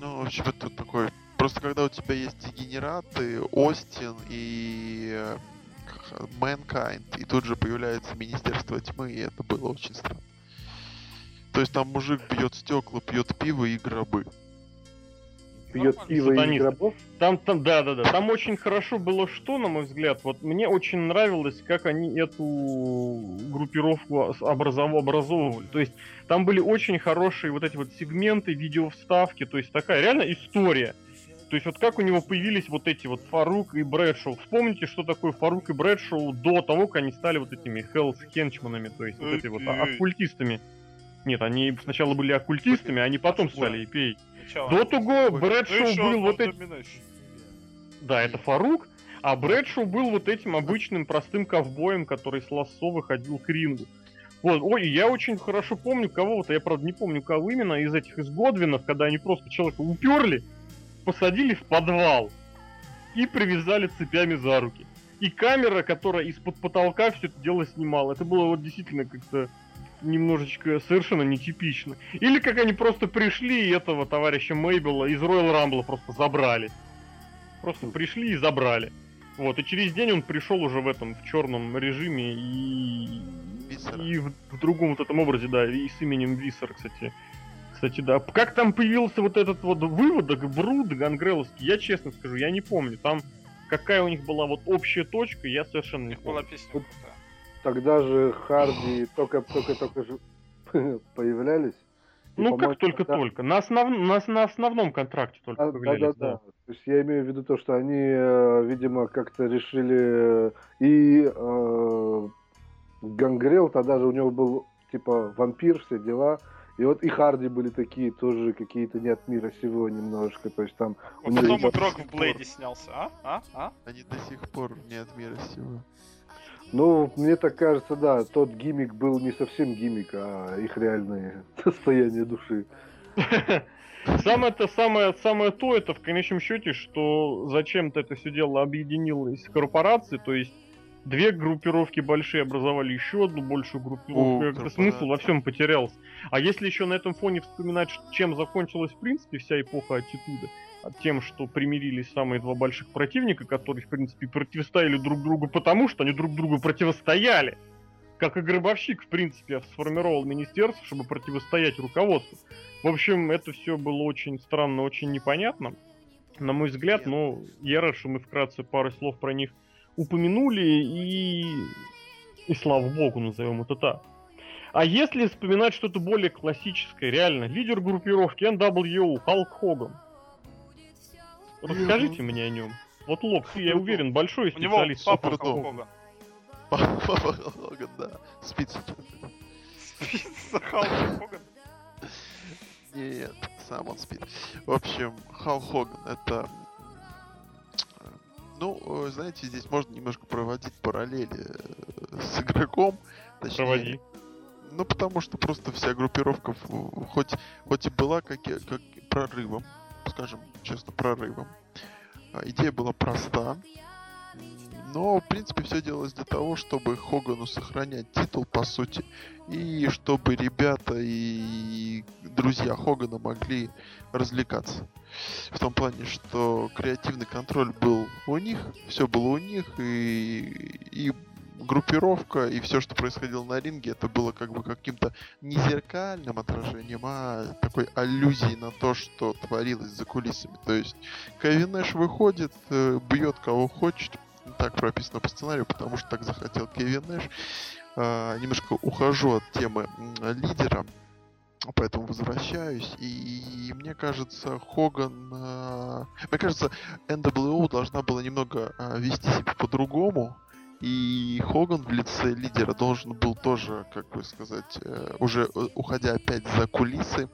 Ну, в общем, это такой... Просто когда у тебя есть дегенераты, Остин и э, Mankind, и тут же появляется Министерство Тьмы, и это было очень странно. То есть там мужик пьет стекла, пьет пиво и гробы. Пьет Нормально. пиво и Сатанист. гробов. Там, там, да, да, да. Там очень хорошо было что, на мой взгляд. Вот мне очень нравилось, как они эту группировку образов- образовывали. То есть там были очень хорошие вот эти вот сегменты, видеовставки. То есть такая реально история. То есть вот как у него появились вот эти вот Фарук и Брэдшоу. Вспомните, что такое Фарук и Брэдшоу до того, как они стали вот этими Хеллс Хенчманами, то есть вот эти вот оккультистами. Нет, они сначала были оккультистами, а они потом стали. Сначала. До того Ну, Брэдшоу еще был вот этим... Да, это Фарук. А Брэдшоу был вот этим обычным простым ковбоем, который с лассо выходил к рингу. Вот, ой, я очень хорошо помню кого-то, я правда не помню кого именно, из этих из Годвинов, когда они просто человека уперли, посадили в подвал и привязали цепями за руки. И камера, которая из-под потолка все это дело снимала, это было вот действительно как-то немножечко совершенно нетипично. Или как они просто пришли и этого товарища Мейбела из Royal Rumble просто забрали. Просто пришли и забрали. Вот, и через день он пришел уже в этом, в черном режиме и... Висера. И в, в другом вот этом образе, да, и с именем Висер, кстати. Кстати, да. Как там появился вот этот вот выводок, Бруд Гангреловский, я честно скажу, я не помню. Там какая у них была вот общая точка, я совершенно не была помню. песня Вот. Тогда же Харди только-только-только же *laughs* появлялись. И, Ну, как только-только. На, основ... на, на основном контракте только Да, да, появлялись, да, да. да. То есть я имею в виду то, что они, э, видимо, как-то решили э, и э, Гангрел тогда же у него был типа вампир, все дела. И вот и Харди были такие тоже какие-то не от мира сего немножко. То есть там у Вот них потом игрок сих в Блейде снялся, а? А? А? Они до сих пор не от мира сего. Ну, мне так кажется, да, тот гиммик был не совсем гиммик, а их реальное *laughs* состояние души. *laughs* Самое-то, самое, самое то, это в конечном счете, что зачем-то это все дело объединилось с корпорацией, то есть две группировки большие образовали еще одну большую группировку, О, корпорация. смысл во всем потерялся. А если еще на этом фоне вспоминать, чем закончилась в принципе вся эпоха аттитуда, тем, что примирились самые два больших противника, которые в принципе противостояли друг другу потому, что они друг другу противостояли. Как и Гробовщик, в принципе, сформировал министерство, чтобы противостоять руководству. В общем, это все было очень странно, очень непонятно. На мой взгляд, но я рад, что мы вкратце пару слов про них упомянули, и... И слава богу, назовем это так. А если вспоминать что-то более классическое, реально, лидер группировки NWO, Халк Хоган. Расскажите мне о нем. Вот Лок, ты, я уверен, большой У него специалист. папа Халк. Хоган. Папа Хоган, да. Спит Спица Халк Хоган. Нет, сам он спит. В общем, Хал Хоган это... Ну, э, знаете, здесь можно немножко проводить параллели э, с игроком. Точнее, Проводи. Ну, потому что просто вся группировка, хоть, хоть и была как, как прорывом, скажем честно, прорывом, а, идея была проста, но, в принципе, все делалось для того, чтобы Хогану сохранять титул, по сути, и чтобы ребята и друзья Хогана могли развлекаться. В том плане, что креативный контроль был у них, все было у них, и, и группировка, и все, что происходило на ринге, это было как бы каким-то не зеркальным отражением, а такой аллюзией на то, что творилось за кулисами. То есть Кевин Нэш выходит, э, бьет кого хочет, так прописано по сценарию, потому что так захотел Кевин Нэш. А, немножко ухожу от темы лидера, поэтому возвращаюсь. И мне кажется, Хоган... а, Мне кажется, NWO должна была немного а, вести себя по-другому. И Хоган в лице лидера должен был тоже, как бы сказать, э, уже э, уходя опять за кулисы,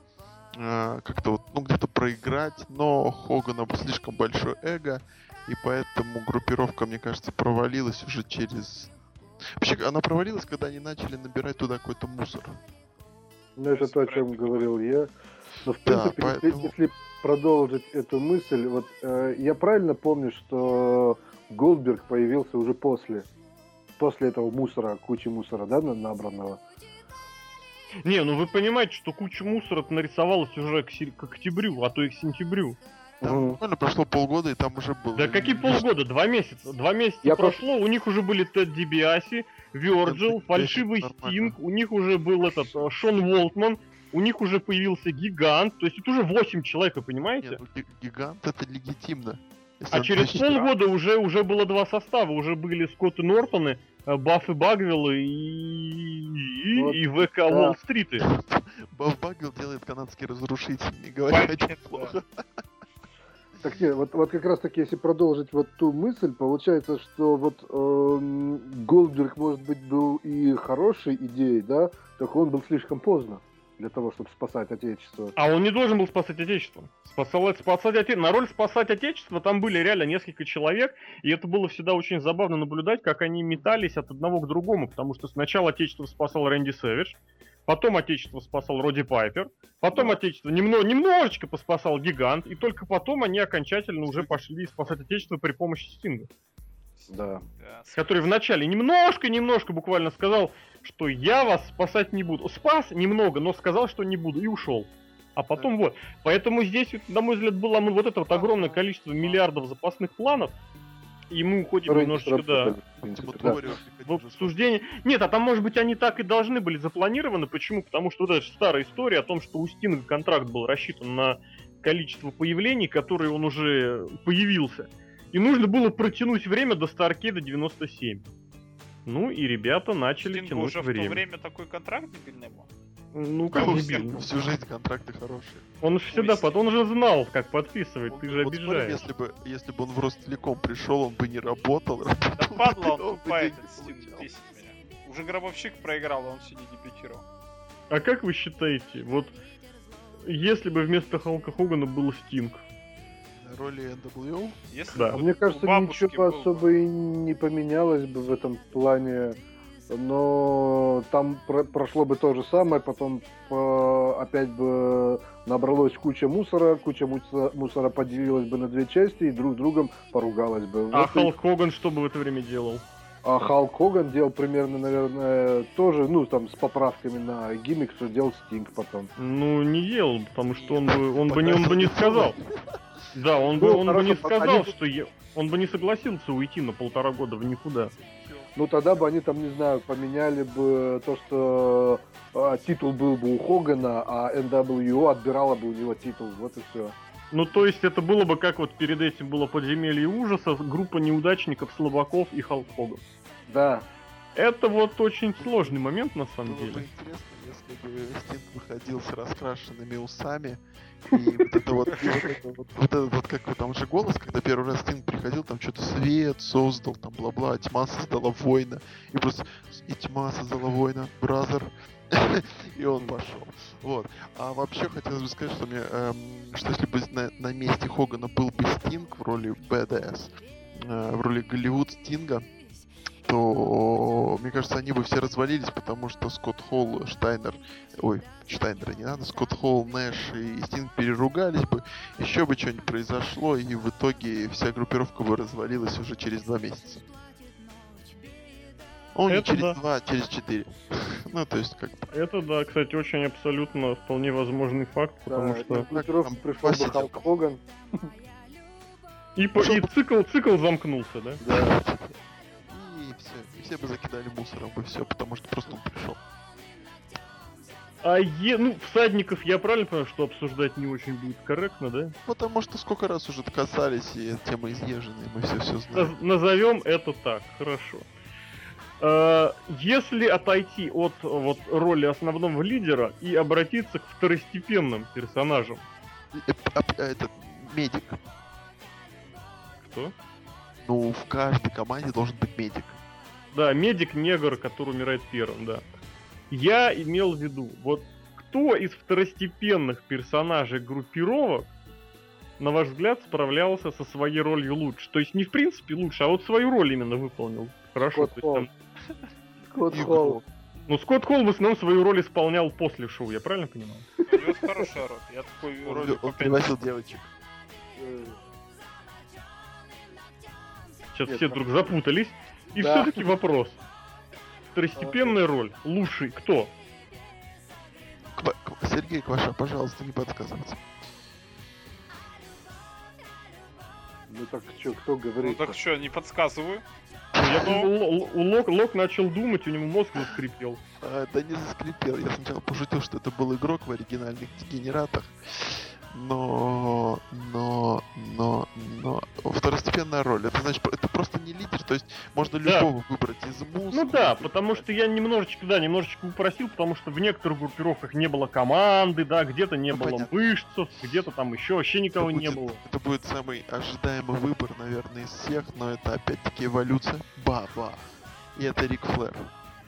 э, как-то вот, ну, где-то проиграть, но Хогана слишком большое эго, и поэтому группировка, мне кажется, провалилась уже через... Вообще, она провалилась, когда они начали набирать туда какой-то мусор. Ну, это то, о чем говорил я. Но, в Да, принципе, если- поэтому- если, продолжить эту мысль, вот э, я правильно помню, что Голдберг появился уже после, после этого мусора, кучи мусора, да, на- набранного? Не, ну вы понимаете, что куча мусора нарисовалась уже к, к октябрю, а то и к сентябрю. Там буквально прошло полгода, и там уже было... Да какие полгода? Два месяца. Два месяца Я прошло, у них уже были Тед Дибиаси, Вирджил, фальшивый. Стинг, у них уже был этот э, Шон Волтман, у них уже появился Гигант, то есть это уже 8 человек, вы понимаете? Нет, ну, ги- гигант это легитимно. Если А через тащит- полгода уже, уже было два состава, уже были Скотт и Нортоны, э, Бафф и Багвиллы и, и, Вот, и ВК да. Уолл-стриты. *laughs* Баф Багвилл делает канадский разрушитель, не говоря о чем Понятно, плохо. Так нет, вот, вот как раз таки, если продолжить вот ту мысль, получается, что вот эм, Голдберг, может быть, был и хорошей идеей, да, только он был слишком поздно для того, чтобы спасать Отечество. А он не должен был спасать Отечество. Спасать, спасать Оте- На роль спасать Отечество там были реально несколько человек, и это было всегда очень забавно наблюдать, как они метались от одного к другому, потому что сначала Отечество спасал Рэнди Сэвидж, потом Отечество спасал Роди Пайпер, потом Да. Отечество немного, немножечко поспасал Гигант, и только потом они окончательно уже пошли спасать Отечество при помощи Стинга, Да. Да, который вначале немножко-немножко буквально сказал, что я вас спасать не буду. Спас немного, но сказал, что не буду, и ушел. А потом вот. Поэтому здесь, на мой взгляд, было ну, вот это вот огромное количество миллиардов запасных планов, и мы уходим Которые не немножечко, да, в принципе, да. В уже обсуждение. Нет, а там, может быть, они так и должны были запланированы. Почему? Потому что вот эта же старая история о том, что у Стинга контракт был рассчитан на количество появлений, которые он уже появился. И нужно было протянуть время до Старкейда 97. Ну и ребята начали Стингу тянуть уже в время. то время такой контракт дебильный был. Ну, как дебильно. всех всю жизнь контракты хорошие. Он же всегда под... Он же знал, как подписывать, ты же Вот смотри, обижаешь. если бы, если бы он в Ростелеком пришел, он бы не работал. *laughs* Да падла он меня. Уже Гробовщик проиграл, а он не дебютировал. А как вы считаете, вот если бы вместо Халка Хогана был Стинг, На роли NWO. Если Да. А мне кажется, ничего особо и не поменялось бы в этом плане. Но там про- прошло бы то же самое, потом э, опять бы набралось куча мусора, куча мусора, мусора поделилась бы на две части и друг с другом поругалась бы. а Вот и- Халк Хоган что бы в это время делал? а Халк Хоган делал примерно, наверное, тоже, ну, там, с поправками на гиммик, что делал Стинг потом. Ну, не делал, потому что он бы, он бы, не, он бы не сказал. Да, он бы, Ну, он бы не сказал, что я... Он бы не согласился уйти на полтора года в никуда. Ну, тогда бы они там, не знаю, поменяли бы то, что э, титул был бы у Хогана, а NWO отбирала бы у него титул. Вот и все. Ну, то есть это было бы как вот перед этим было подземелье ужаса, группа неудачников, слабаков и Халк Хоган. Да. Это вот очень сложный момент на самом Было бы деле. интересно, если бы Стинг выходил с раскрашенными усами. И вот это вот, вот вот, этот вот, как там же голос, когда первый раз Стинг приходил, там что-то свет создал, там бла-бла, тьма создала воина. И просто и тьма создала воина, бразер. *laughs* И он пошел. Вот. А вообще хотелось бы сказать, что мне, эм, что если бы на, на месте Хогана был бы Стинг в роли BDS, э, в роли Голливуд Стинга, то, мне кажется, они бы все развалились, потому что Скотт Холл, Штайнер, ой, Штайнера не надо, Скотт Холл, Нэш и Стинг переругались бы, еще бы что-нибудь произошло, и в итоге вся группировка бы развалилась уже через два месяца. О, не через да. два, а через четыре. *laughs* ну, то есть, как бы, Это, да, кстати, очень абсолютно вполне возможный факт, потому Да, что... там пришел бы. Халк Хоган. И, по- и цикл, цикл замкнулся, да? Да. Все, бы закидали мусором бы все, потому что просто он пришел. А е... ну, всадников я правильно понимаю, что обсуждать не очень будет корректно, да? Потому что сколько раз уже касались, и эта тема изъезженная, мы все все знаем. Наз- Назовем это так, хорошо. Э, Если отойти от вот роли основного лидера и обратиться к второстепенным персонажам, Э, а, а, Этот медик. кто? Ну, в каждой команде должен быть медик. Да, медик-негр, который умирает первым, да. Я имел в виду, вот кто из второстепенных персонажей группировок, на ваш взгляд, справлялся со своей ролью лучше? То есть не в принципе лучше, а вот свою роль именно выполнил. Хорошо. Скотт то есть там- Скотт. Холл. Ну, Скотт Холл в основном свою роль исполнял после шоу, я правильно понимаю? У него хорошая роль. Я такой Он, роли он привозил девочек. Сейчас все вдруг запутались. И Да. все-таки вопрос. Второстепенная роль. Лучший кто? Ква- Ква- Сергей Кваша, пожалуйста, не подсказывайте. Ну так что, кто Ну говорит? так что, не подсказываю. Я Ну. думал, Л- Л- Лок, Лок начал думать, у него мозг заскрипел. А, да не заскрипел. Я сначала пошутил, что это был игрок в оригинальных дегенератах. Но, но, но, но второстепенная роль. Это значит, это просто не лидер, то есть можно Да. любого выбрать из муз. Ну да, потому что я немножечко, да, немножечко упросил, потому что в некоторых группировках не было команды, да, где-то не Ну, было понятно. мышцев, где-то там еще вообще никого это не будет, было. Это будет самый ожидаемый выбор, наверное, из всех, но это опять-таки эволюция. Баба. И это Рик Флэр.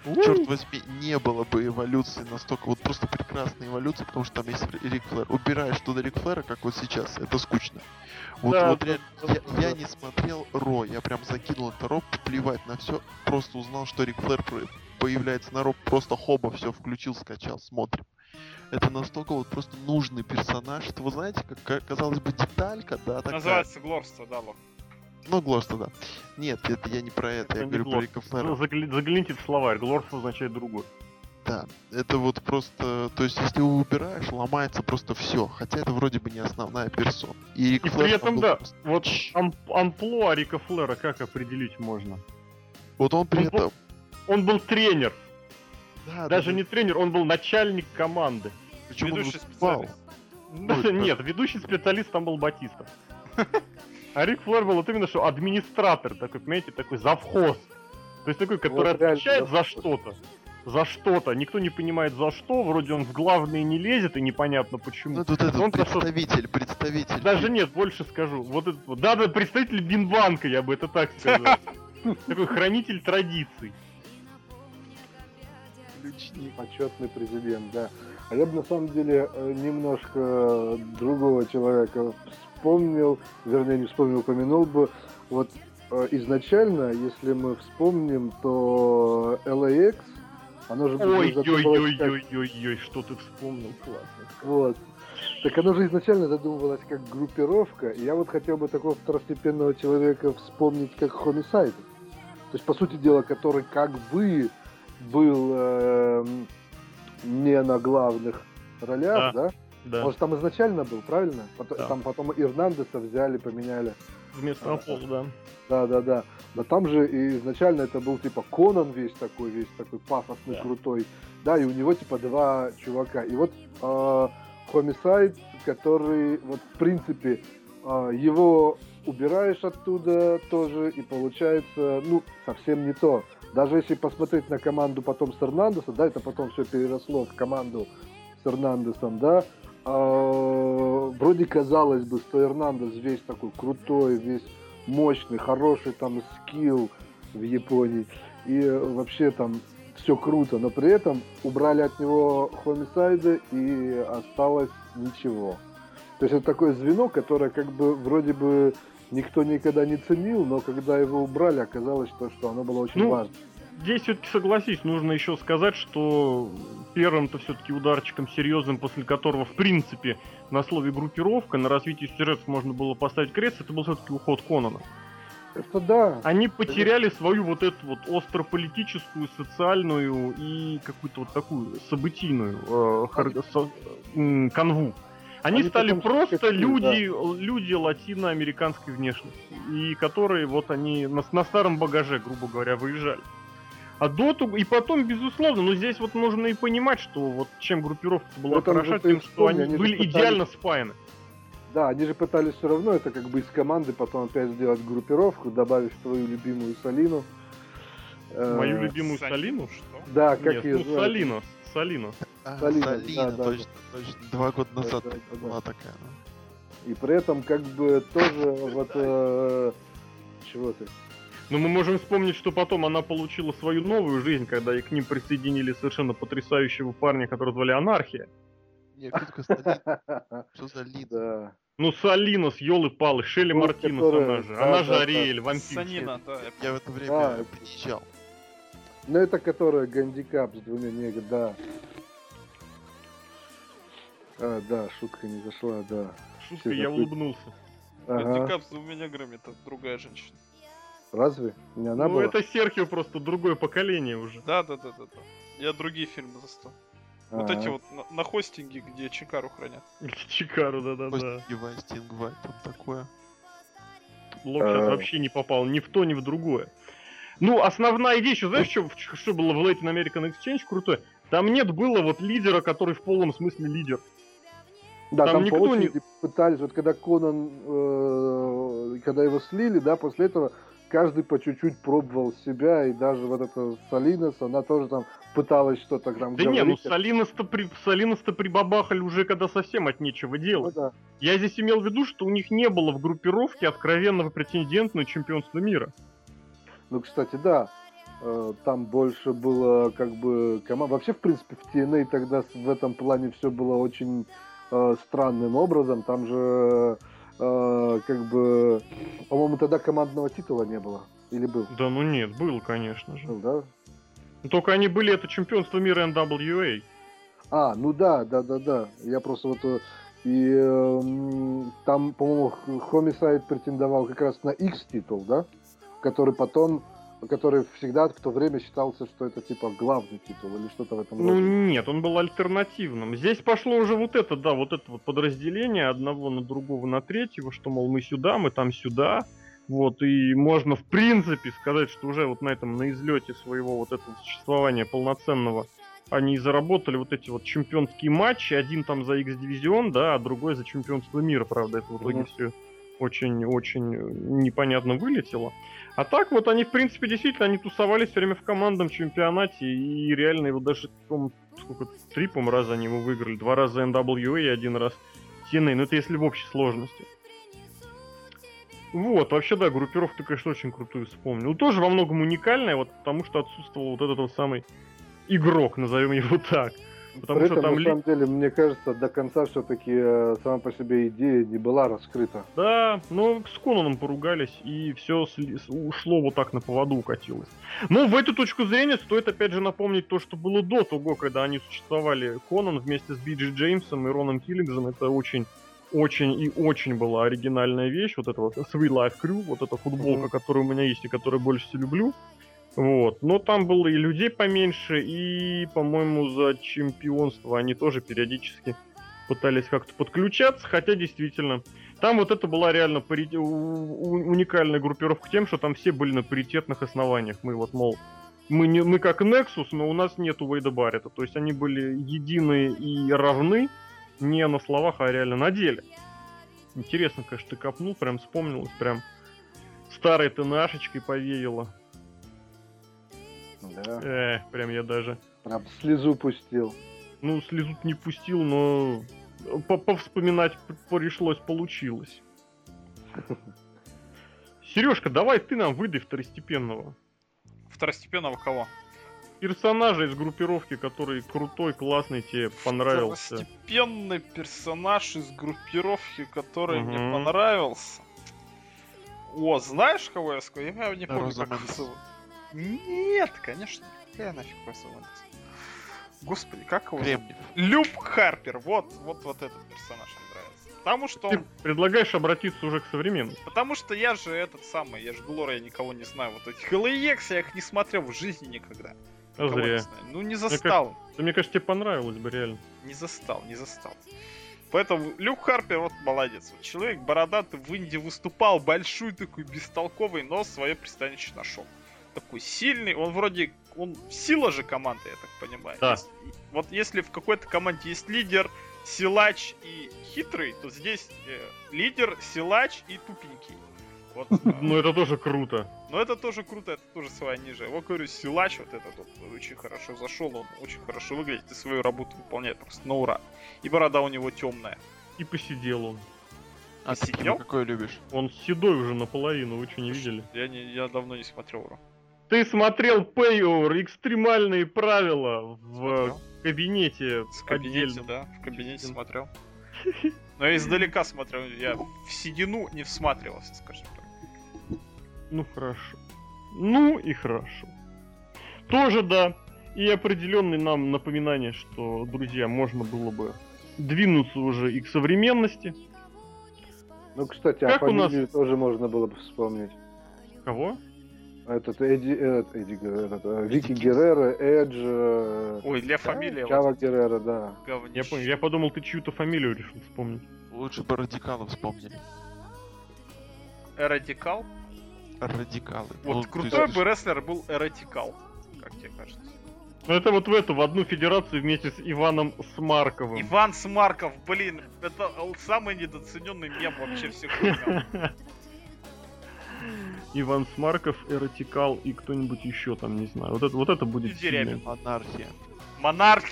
Черт возьми, не было бы эволюции настолько, вот просто прекрасной эволюции, потому что там есть Рик Флэр. Убираешь туда Рик Флэра, как вот сейчас, это скучно. Вот, Да, вот да, я, да. я не смотрел Ро, я прям закинул это Ро, плевать на все, просто узнал, что Рик Флэр появляется на Ро, просто хоба, все включил, скачал, смотрим. Это настолько вот просто нужный персонаж, это вы знаете, как ка- казалось бы деталька, да, такая. Называется Глорста, да, Лок. Ну, Глорста, да. Нет, это я не про это, Это я говорю про Глорс. Рика Флэра. Ну, загля- Загляните в словарь, Глорс означает другой. Да, это вот просто, то есть если его убираешь, ломается просто все, хотя это вроде бы не основная персона. И, Рик И Флэр при этом, был да, просто- вот ам- амплуа Рика Флера как определить можно? Вот он при он был- этом... Он был тренер, Да, даже да, не тренер, он был начальник команды. причем он ведущий выступал. специалист. Ну, *laughs* Нет, ведущий специалист там был Батиста. *laughs* А Рик Флэр был вот именно что администратор, такой, понимаете, такой завхоз. То есть такой, который Вот отвечает за что-то. За что-то. Никто не понимает за что, вроде он в главные не лезет, и непонятно почему. Ну, тут этот Он за что- представитель, представитель. Даже нет, больше скажу. Вот этот вот. Да, да, представитель Бинбанка, я бы это так сказал. *laughs* Такой хранитель традиций. ключник. Почетный президент, да. А я бы на самом деле э, немножко другого человека вспомнил, вернее не вспомнил, упомянул бы. Вот э, изначально, если мы вспомним, то LAX, оно же Ой, задумывалось ой, как- ой, ой, ой, что ты вспомнил, классно. Вот. Так оно же изначально задумывалось как группировка. И я вот хотел бы такого второстепенного человека вспомнить как Homicide. То есть, по сути дела, который как бы был эм, не на главных ролях, да? Да, Он же там изначально был, правильно? Потом, Да. Там потом Ирнандеса взяли, поменяли. вместо Аполло, да. Да, да, да. Но там же и изначально это был типа Конан весь такой, весь такой пафосный, Да. крутой. Да, и у него типа два чувака. И вот э, который вот в принципе э, его убираешь оттуда тоже, и получается, ну, совсем не то. Даже если посмотреть на команду потом с Эрнандесом, да, это потом все переросло в команду с Эрнандесом, да, вроде казалось бы, что Эрнандес весь такой крутой, весь мощный, хороший там скилл в Японии, и вообще там все круто, но при этом убрали от него хомисайды и осталось ничего. То есть это такое звено, которое как бы вроде бы никто никогда не ценил, но когда его убрали, оказалось, что, что оно было очень Ну, важно. Здесь все-таки согласись, нужно еще сказать, что первым-то все-таки ударчиком серьезным, после которого, в принципе, на слове группировка, на развитие сюжетов можно было поставить крест, это был все-таки уход Конана. Это да. Они потеряли свою вот эту вот острополитическую, социальную и какую-то вот такую событийную э, хар- со- канву. Они, Они стали просто скатились, люди, люди латиноамериканской внешности, и которые вот они на, на старом багаже, грубо говоря, выезжали. А доту, и потом, безусловно, но здесь вот нужно и понимать, что вот чем группировка была Вот хороша, тем, что вспомни, они они были пытались- идеально спаяны. Да, они же пытались все равно это как бы из команды потом опять сделать группировку, добавив твою любимую Салину. Э, Мою любимую Салину? что? Да, как Нет, ее ну звали? Салина, Салина. А, Салина, Салина, да, да, точно, точно. Два года Да, назад да, да, да. была такая. да. И при этом как бы тоже вот... э, Чего ты? Но мы можем вспомнить, что потом она получила свою новую жизнь, когда и к ним присоединили совершенно потрясающего парня, которого звали Анархия. Не, кто такой Салина? Что за Лина? Да. Ну, Салинос, елы-палы, Шелли Ну, Мартинес, которая- она же. она же. Ариэль, вампир. Санина, да. я в это время приезжал. Ну это которая гандикап с двумя неграми, да. А, да, шутка не зашла, да. Шутка, я улыбнулся. Гандикап с двумя неграми, это другая женщина. Разве? Не она ну, была? это Серхио просто другое поколение уже. Да, да, да, да, да. Я другие фильмы застал. Вот Ага. эти вот на, на хостинге, где Чикару хранят. Чикару, да-да-да. Костя Вайн, Стинг Вайн, там такое. Лок сейчас А. вообще не попал ни в то, ни в другое. Ну, основная идея, еще знаешь, что, что было в Latin American Exchange крутое? Там нет было вот лидера, который в полном смысле лидер. Да, Там там, никто по не- пытались, вот когда Конан, э, когда его слили, да, после этого каждый по чуть-чуть пробовал себя, и даже вот эта Салинес, она тоже там пыталась что-то там Да не, ну говорить. Салинос-то при... Салинос-то прибабахали уже, когда совсем от нечего Ну делать. да. Я здесь имел в виду, что у них не было в группировке откровенного претендента на чемпионство мира. Ну, кстати, да. Э, Там больше было как бы команда. Вообще, в принципе, в TNA тогда с- в этом плане все было очень э, странным образом. Там же э, как бы, по-моему, тогда командного титула не было. Или был? Да ну нет, был, конечно же. Был, да? Ну, Только они были, это чемпионство мира NWA. А, ну да, да, да, да. Я просто вот э, и э, там, по-моему, Homicide претендовал как раз на X титул, да? Который потом, который всегда в то время считался, что это типа главный титул или что-то в этом Ну роде. нет, он был альтернативным. Здесь пошло уже вот это, да, вот это вот подразделение одного на другого на третьего, что, мол, мы сюда, мы там сюда. Вот, и можно, в принципе, сказать, что уже вот на этом, на излете своего вот этого существования полноценного, они заработали вот эти вот чемпионские матчи. Один там за X-дивизион, да, а другой за чемпионство мира, правда, это в итоге Мгм. все очень-очень непонятно вылетело. А так вот они, в принципе, действительно, они тусовались все время в командном чемпионате, и реально его даже, сколько, три, по раза они его выиграли. Два раза NWA и один раз TNA, ну это если в общей сложности. Вот, вообще, да, группировку ты, конечно, очень крутую вспомнил. Ну, тоже во многом уникальная, вот потому что отсутствовал вот этот вот самый игрок, назовем его *laughs* так. Потому При что этом, там на самом деле, мне кажется, до конца все-таки сама по себе идея не была раскрыта. Да, но с Конаном поругались, и все ушло вот так на поводу укатилось. Но в эту точку зрения стоит опять же напомнить то, что было до того, когда они существовали. Конан вместе с Биджи Джеймсом и Роном Киллингсом, это очень очень и очень была оригинальная вещь, вот эта вот Sweet Life Crew, вот эта футболка, Мгм. которая у меня есть и которую больше всего люблю. Вот. Но там было и людей поменьше, и, по-моему, за чемпионство они тоже периодически пытались как-то подключаться, хотя действительно, там вот это была реально пари- уникальная группировка тем, что там все были на паритетных основаниях. Мы вот, мол, мы, не, мы как Nexus, но у нас нет Уэйда Баррета. То есть они были едины и равны не на словах, а реально на деле. Интересно, конечно, ты копнул, прям вспомнилось, прям старой ты нашечкой повеяло. Да. Э, прям я даже, Прям слезу пустил. ну, слезу не пустил, но по- повспоминать пришлось, получилось. Сережка, давай ты нам выдай второстепенного Второстепенного кого? персонажа из группировки, который крутой, классный, тебе понравился. Второстепенный персонаж из группировки, который Мгм. мне понравился. О, знаешь, кого я сказал? Я не помню, Роза как его Мендес. Нет, конечно. Какая нафиг Роза Мендес? Господи, как его зовут? Кремниев. Люк Харпер. Вот, вот, вот этот персонаж мне нравится. Потому что Ты он... предлагаешь обратиться уже к современным. Потому что я же этот самый, я же Глора, я никого не знаю. Вот этих LAX я их не смотрел в жизни никогда. А Никого не зря. знаю. Ну не застал. Да, мне кажется, тебе понравилось бы реально. Не застал, не застал. Поэтому Люк Харпер вот молодец. Вот человек бородатый в Индии выступал, большой такой, бестолковый, но свое пристанище нашел. Такой сильный, он вроде, он сила же команды, я так понимаю. Да. Если- вот если в какой-то команде есть лидер, силач и хитрый, то здесь э, лидер, силач и тупенький. Вот, *laughs* э, Ну это тоже круто. но это тоже круто, это тоже своя ниже. Вот говорю, силач вот этот вот очень хорошо зашел, он очень хорошо выглядит и свою работу выполняет просто на ура. И борода у него темная. И посидел он. А ты Сидел? какое любишь? Он седой уже наполовину, вы что, не видели? Я, не, я давно не смотрел Уру. Ты смотрел Payover, экстремальные правила в Смотрел. кабинете В кабинете, отдельном. да, в кабинете смотрел. *laughs* Но я издалека смотрел, я в седину не всматривался, скажем так. Ну хорошо. Ну и хорошо. Тоже да. И определенное нам напоминание, что, друзья, можно было бы двинуться уже и к современности. Ну, кстати, Как а у нас- фамилию тоже можно было бы вспомнить. Кого? Этот Эдди, этот, Эдди, этот, э, Вики. Геррера, Эдж, э, Ой, для фамилии Чава вот Геррера, да. Я, понял, я подумал, ты чью-то фамилию решил вспомнить. Лучше бы радикалов вспомнили. Радикал? Радикалы. Вот Ну, ты крутой ж- бы рестлер был Радикал, как тебе кажется. Ну это вот в эту, в одну федерацию вместе с Иваном Смарковым. Иван Смарков, блин, это самый недооцененный мем вообще всех. *laughs* Иван Смарков, Эротикал и кто-нибудь еще там, не знаю. Вот это, вот это будет Дерябин. сильно. Анархия. Монарх.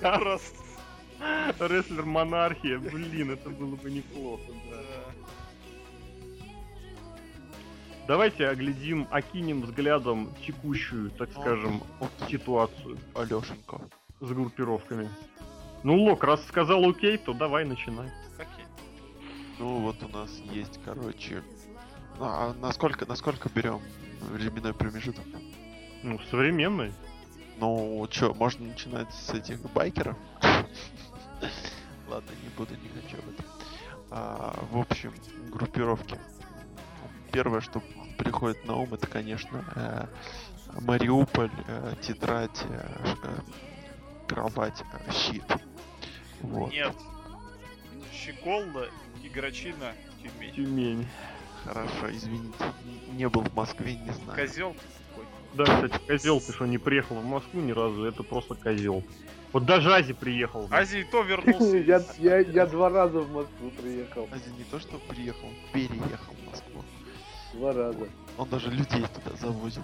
Просто. Рестлер Монархия, блин, это было бы неплохо, да. Давайте оглядим, окинем взглядом текущую, так скажем, ситуацию Алешенко. с группировками. Ну, Лок, раз сказал окей, то давай начинай. Ну вот у нас есть, короче. Ну, а насколько, насколько берем временной промежуток? Ну, современный. Ну, чё, можно начинать с этих байкеров? *laughs* Ладно, не буду, не хочу об этом. А, в общем, группировки. Первое, что приходит на ум, это, конечно, э, Мариуполь, э, тетрадь, э, э, кровать, э, щит. Вот. Нет. Щеколда, Игрочина, Тюмень. Тюмень. Хорошо, извините. Не был в Москве, не знаю. Козел какой. Да, кстати, козел, ты что, не приехал в Москву ни разу, это просто козел. Вот даже Ази приехал. Азий то вернулся. *laughs* Я, я, я два раза в Москву приехал. Азия не то, что приехал, переехал в Москву. Два раза. Он даже людей туда завозит.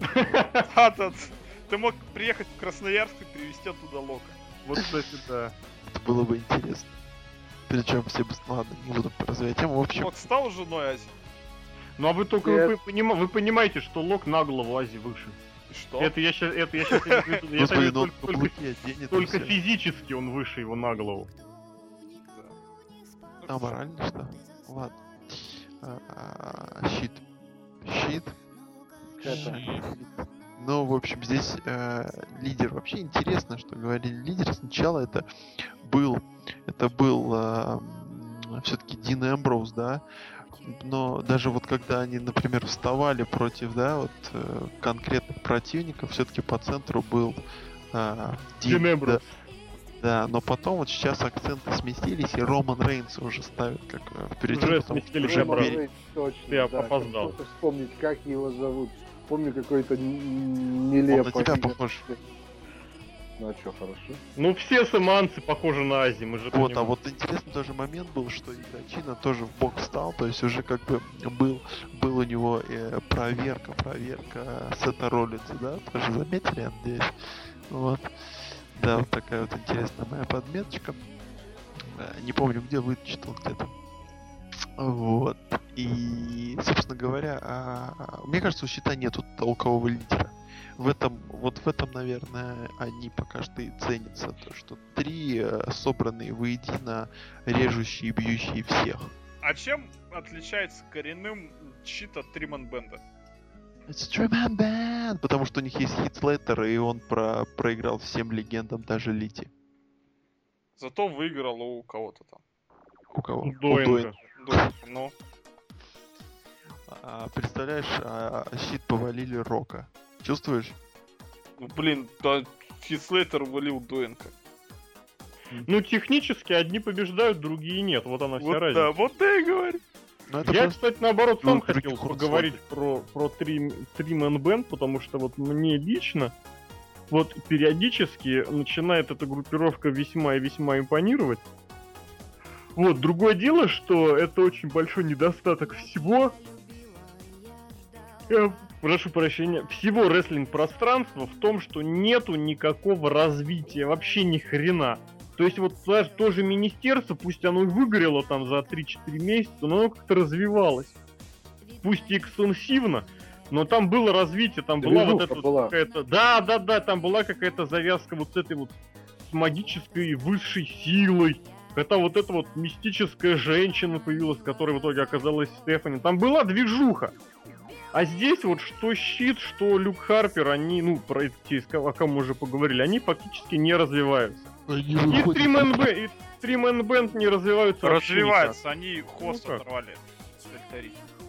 *laughs* А, тот- Ты мог приехать в Красноярск и привезти оттуда Лока. Вот, кстати, да. Это было бы интересно. Причем все бы... Ладно, не буду развивать тему. В общем, Лок стал женой Ази. Ну а вы только Нет. вы, понима- вы понимаете, что Лок на голову Ази выше. И что? Это я сейчас, это я сейчас *laughs* господи, ну только, только физически он выше его на голову. Да. А морально что? Ладно. А, а, Щит. Щит. Щит. Ну, в общем, здесь э, лидер. Вообще интересно, что говорили лидер. Сначала это был, это был все-таки Дин Эмброуз, да. Но даже вот когда они, например, вставали против, да, вот э, конкретных противников, все-таки по центру был э, Дин да, Эмброуз. да, но потом вот сейчас акценты сместились, и Роман Рейнс уже ставит как э, впереди. Уже обратно. перед- Рейнс, точно, Ты да, опоздал. как-то вспомнить, как его зовут. Помню, какой-то н- Он нелепый. на тебя похож. Ну а что, хорошо. Ну все саманцы похожи на Ази, мы же Вот, понимаем. а вот интересный тоже момент был, что Игрочина тоже в бок стал, то есть уже как бы был, был у него э, проверка, проверка Сета Роллинса, да, тоже заметили, я надеюсь. Вот. Да, вот такая вот интересная моя подметочка. Э, Не помню, где вычитал где-то. Вот. И, собственно говоря, а, мне кажется, у щита нету толкового лидера. В этом, вот в этом, наверное, они пока что и ценятся. То, что три э, собранные воедино, режущие и бьющие всех. А чем отличается коренным щит от Триман Бенда? It's Man Band, потому что у них есть хитслеттер, и он про проиграл всем легендам, даже Лити. Зато выиграл у кого-то там. У кого? У Доинга. Думаю, Ну, А, представляешь, а, щит повалили Рока. Чувствуешь? ну, блин, да, Хитслейтер валил Дуэнка. Ну, технически одни побеждают, другие нет. Вот она вся Вот разница. да, вот я и говорю. Ну, это Я, просто- кстати, наоборот, сам Ну, хотел поговорить про, про три, три Man Band, потому что вот мне лично вот периодически начинает эта группировка весьма и весьма импонировать. Вот, другое дело, что это очень большой недостаток всего. Я прошу прощения, всего рестлинг-пространства в том, что нету никакого развития, вообще ни хрена. То есть вот даже тоже министерство, пусть оно и выгорело там за 3-4 месяца, но оно как-то развивалось. Пусть и экстенсивно, но там было развитие, там была вот эта вот была. какая-то... Да, да, да, там была какая-то завязка вот с этой вот с магической высшей силой. Это вот эта вот мистическая женщина появилась, которая в итоге оказалась Стефани. Там была движуха. А здесь вот что Щит, что Люк Харпер, они, ну, про эти, о ком мы уже поговорили, они фактически не развиваются. Они И выходят три Man Band- и три Man Band не развиваются. Развивается, они хвост Ну оторвали.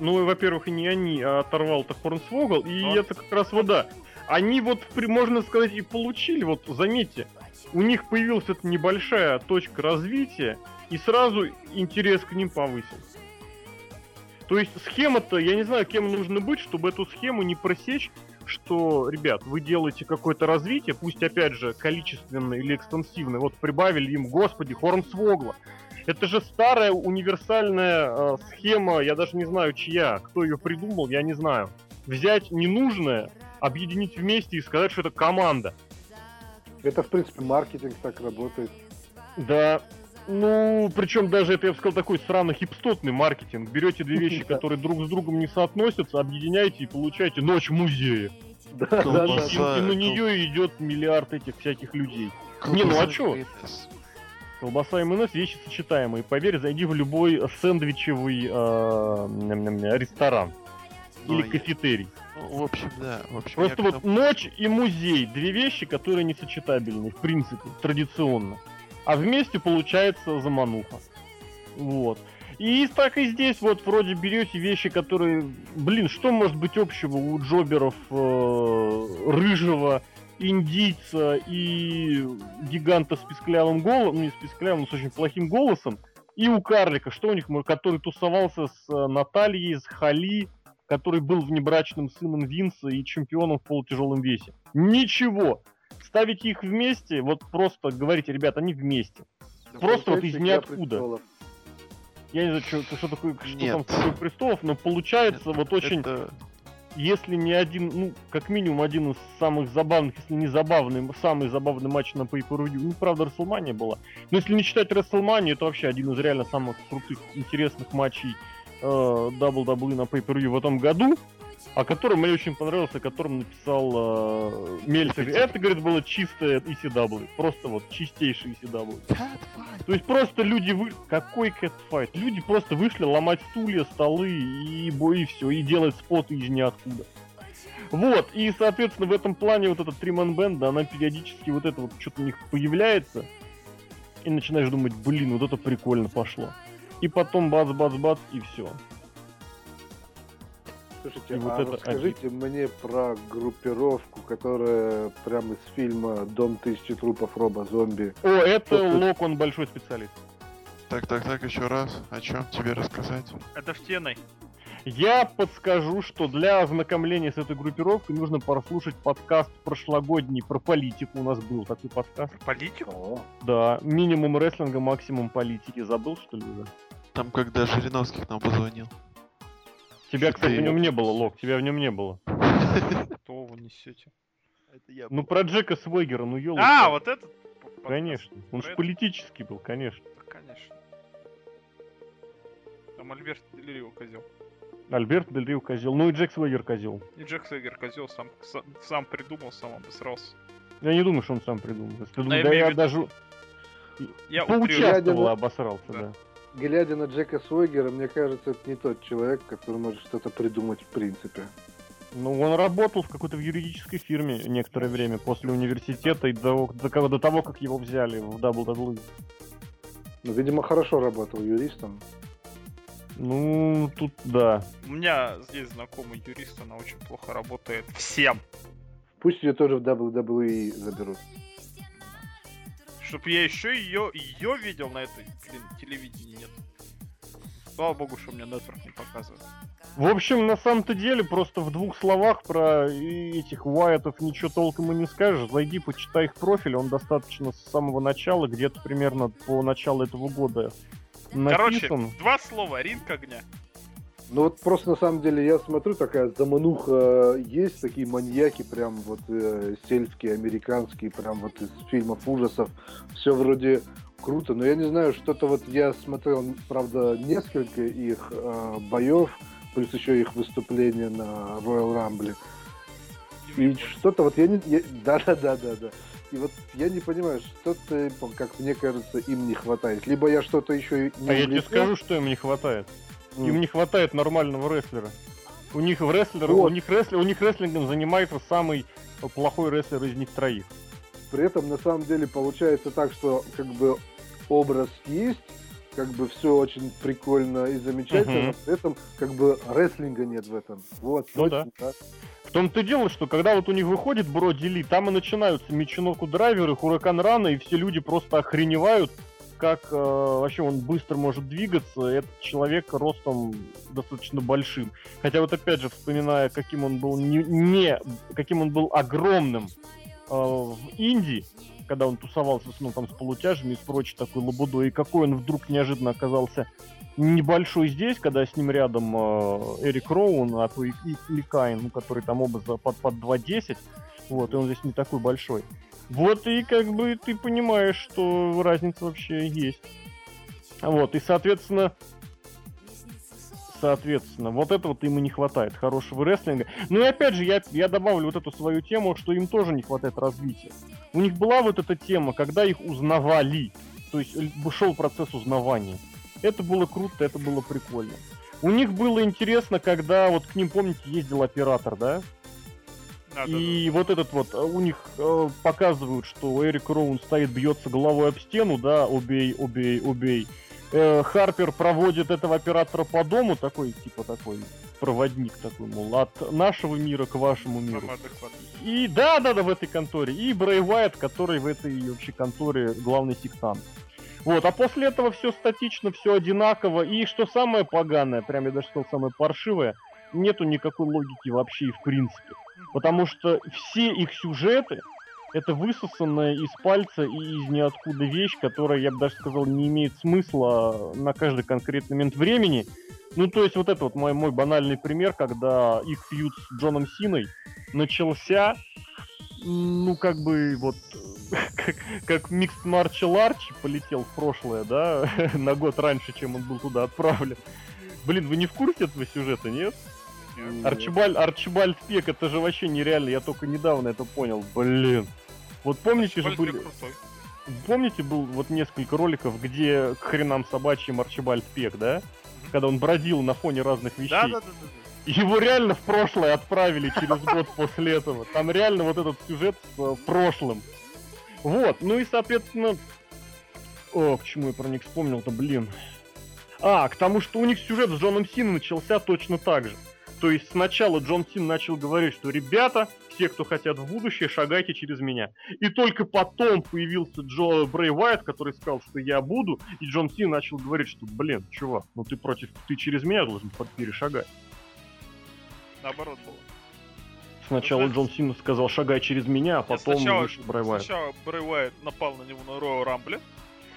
Ну, и, во-первых, и не они, а оторвал-то Хорнсвогл, и Ну. это как раз вот да. Они вот, при- можно сказать, и получили, вот заметьте, у них появилась эта небольшая точка развития, и сразу интерес к ним повысился. То есть схема-то, я не знаю, кем нужно быть, чтобы эту схему не просечь, что, ребят, вы делаете какое-то развитие, пусть опять же количественное или экстенсивное, вот прибавили им, господи, Хорнсвогла. Это же старая универсальная э, схема, я даже не знаю чья, кто ее придумал, я не знаю. Взять ненужное, объединить вместе и сказать, что это команда. Это, в принципе, маркетинг так работает. Да, ну, причем даже это, я бы сказал, такой сраный хипстотный маркетинг. Берете две вещи, *laughs* которые друг с другом не соотносятся, объединяете и получаете ночь музея. Да, да, да. И, на нее идет миллиард этих всяких людей. Не, ну а Колбаса чё? и майонез. Колбаса и майонез вещи сочетаемые. Поверь, зайди в любой сэндвичевый ням-ням-ням, ресторан. Или кафетерий. Ну, в общем, да. В общем, Просто вот тому- ночь и музей две вещи, которые не сочетабельны, в принципе, традиционно. А вместе получается замануха. Вот. И так и здесь вот вроде берете вещи, которые, блин, что может быть общего у джоберов э, рыжего, индийца и гиганта с писклявым голосом, ну не с писклявым, но с очень плохим голосом, и у карлика, что у них, который тусовался с э, Натальей, с Хали, который был внебрачным сыном Винса и чемпионом в полутяжелом весе. Ничего. Ставить их вместе, вот просто говорите, ребят, они вместе. Просто вот из Получается, «Игра ниоткуда. престолов». Я не знаю, что, что такое, что Нет. там такое престолов, но получается вот очень, Это- если не один, ну, как минимум один из самых забавных, если не забавный, самый забавный матч на pay per Ну, правда, Расселмания была. Но если не считать Расселманию, это вообще один из реально самых крутых, интересных матчей э, WWE на pay per в этом году, о котором мне очень понравился, о котором написал э, Мельцер. Это, говорит, было чистое ECW. Просто вот чистейший ECW. То есть просто люди вы... Какой кэтфайт? Люди просто вышли ломать стулья, столы и бой, и все, и делать споты из ниоткуда. Вот, и, соответственно, в этом плане вот эта Триман Бенда, она периодически вот это вот что-то у них появляется, и начинаешь думать, блин, вот это прикольно пошло. И потом бац-бац-бац, и все. Слушайте, И вот а это расскажите мне про группировку, которая прямо из фильма «Дом тысячи трупов Роба Зомби». О, это тут? Лок, он большой специалист. Так, так, так, еще раз. О чем тебе рассказать? Это в теной. Я подскажу, что для ознакомления с этой группировкой нужно прослушать подкаст прошлогодний про политику. У нас был такой подкаст. Политику? О, Да, минимум рестлинга, максимум политики. Забыл, что ли, уже? Там, когда Жириновских нам позвонил. Тебя, кстати, в нем не было, Лок, тебя в нем не было. *laughs* Что вы несете? Это я Ну, про Джека Свегера, ну ёлка. А, вот этот? Конечно. Он Про же политический был, конечно. Да, конечно. Там Альберт Делирио козел. Альберт Дель Рио козел. Ну и Джек Свегер козел. И Джек Сегер козел сам, сам, сам придумал, сам обосрался. Я не думаю, что он сам придумал. Если я думаю, да я виду, даже Я поучаствовал Ядерно- обосрался, Да. да. глядя на Джека Свойгера, мне кажется, это не тот человек, который может что-то придумать в принципе. Ну, он работал в какой-то в юридической фирме некоторое время после университета и до, до, кого- до того, как его взяли в WWE. Ну, видимо, хорошо работал юристом. Ну, тут да. У меня здесь знакомый юрист, она очень плохо работает. Всем. Пусть ее тоже в WWE заберут. Чтоб я еще ее, ее видел на этой, блин, телевидении нет. Слава богу, что мне нетворк не показывает. В общем, на самом-то деле, просто в двух словах про этих Уайетов ничего толком и не скажешь. Зайди, почитай их профиль, он достаточно с самого начала, где-то примерно по началу этого года Короче, написан. два слова, ринг огня. Ну вот просто на самом деле я смотрю, такая замануха есть, такие маньяки, прям вот э, сельские, американские, прям вот из фильмов ужасов. Все вроде круто, но я не знаю, что-то вот я смотрел, правда, несколько их э, боев, плюс еще их выступления на Royal Rumble. И что-то вот я не... я- *laughs* Да-да-да-да-да. И вот я не понимаю, что-то, как мне кажется, им не хватает. Либо я что-то еще не А я тебе скажу, что им не хватает. М. Им не хватает нормального рестлера. У них в рестлер, Вот. у них рестлер, у них рестлингом занимается самый плохой рестлер из них троих. При этом на самом деле получается так, что как бы образ есть, как бы все очень прикольно и замечательно, но при этом как бы рестлинга нет в этом. Вот, Ну точно, да. В том-то и дело, что когда вот у них выходит Броди Ли, там и начинаются Мичиноку драйверы, Хуракан Рана, и все люди просто охреневают, как э, вообще он быстро может двигаться. Этот человек ростом достаточно большим. Хотя вот опять же, вспоминая, каким он был не, не- каким он был огромным э, в Индии, когда он тусовался с, ну, там, с полутяжами и с прочей такой лабудой, и какой он вдруг неожиданно оказался небольшой здесь, когда с ним рядом э, Эрик Роун, а то и, и, Каин, ну, который там оба за- под, под 2.10, вот, и он здесь не такой большой. Вот, и как бы ты понимаешь, что разница вообще есть. Вот, и, соответственно, соответственно, вот этого вот им и не хватает, хорошего рестлинга. Ну и опять же, я, я добавлю вот эту свою тему, что им тоже не хватает развития. У них была вот эта тема, когда их узнавали, то есть л- шел процесс узнавания. Это было круто, это было прикольно. У них было интересно, когда вот к ним, помните, ездил оператор, да? А, да, И вот этот вот, э, у них э, показывают, что Эрик Роун стоит, бьется головой об стену, да, убей, убей, убей. Э, Харпер проводит этого оператора по дому, такой, типа такой проводник такой, мол, от нашего мира к вашему да. миру. И да, да, да, в этой конторе. И Брэй Уайт, который в этой вообще конторе главный сектант. Вот, а после этого все статично, все одинаково. И что самое поганое, прям я даже сказал самое паршивое, нету никакой логики вообще и в принципе. Потому что все их сюжеты это высосанная из пальца и из ниоткуда вещь, которая, я бы даже сказал, не имеет смысла на каждый конкретный момент времени. Ну, то есть вот это вот мой, мой банальный пример, когда их фьюд с Джоном Синой начался, ну, как бы, вот, *laughs* как, как Mixed Martial Arch полетел в прошлое, да, *laughs* на год раньше, чем он был туда отправлен. Блин, вы не в курсе этого сюжета, нет? М, Арчибаль, Арчибальд Пек, это же вообще нереально, я только недавно это понял, блин. Вот помните же Арчибальд были, Пек крутой. помните был вот несколько роликов, где к хренам собачьим Арчибальд Пек, да? Когда он бродил на фоне разных вещей. Да, да, да, да. Его реально в прошлое отправили через год после этого. Там реально вот этот сюжет с э, прошлым. Вот, ну и, соответственно... О, к чему я про них вспомнил-то, блин. А, к тому, что у них сюжет с Джоном Сином начался точно так же. То есть сначала Джон Син начал говорить, что ребята, все, кто хотят в будущее, шагайте через меня. И только потом появился Джо Брей Уайт, который сказал, что я буду, и Джон Син начал говорить, что, блин, чувак, ну ты против, ты через меня должен перешагать. Наоборот было. Сначала Джон Сина сказал, шагай через меня, а потом сначала- вышел Брэй Уайт. Сначала Брэй Уайт напал на него на Роу Рамбле.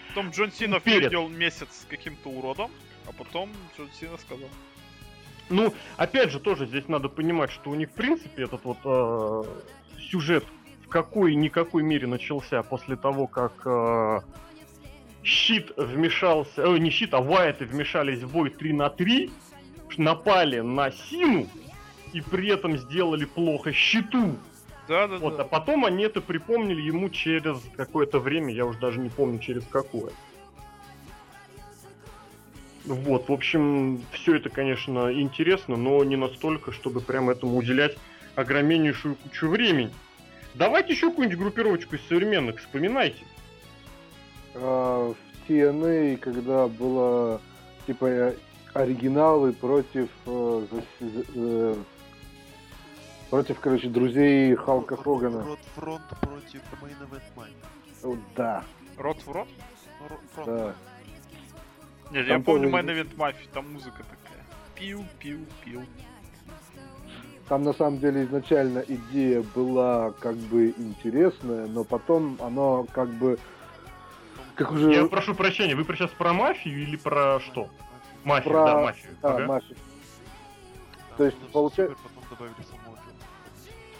Потом Джон Сина Перед. впередил месяц с каким-то уродом. А потом Джон Сина сказал. Ну, опять же, тоже здесь надо понимать, что у них, в принципе, этот вот э, сюжет в какой-никакой мере начался после того, как э, Щит вмешался, э, не Щит, а Уайты вмешались в бой 3 на 3, напали на Сину и при этом сделали плохо Щиту. Да, да, Вот, а да. потом они это припомнили ему через какое-то время, я уже даже не помню через какое. Вот, в общем, все это, конечно, интересно, но не настолько, чтобы прям этому уделять огромнейшую кучу времени. Давайте еще какую-нибудь группировочку из современных вспоминайте. А, в TNA, когда было типа э, оригиналы против э, за- за- э, против, короче, друзей Халка Хогана. Рот фронт против Main Event. Вот, Да, Рот в рот? Ро- фронт. да. Нет, Там я помню Main Event Mafia, там музыка такая. Пил, пил, пил. Там на самом деле изначально идея была как бы интересная, но потом оно как бы как уже Я прошу прощения, вы про- сейчас про мафию или про что? Мафию, Про- да, мафию. да, Ага. Мафи. Да, То есть, получается- потом добавили Джо.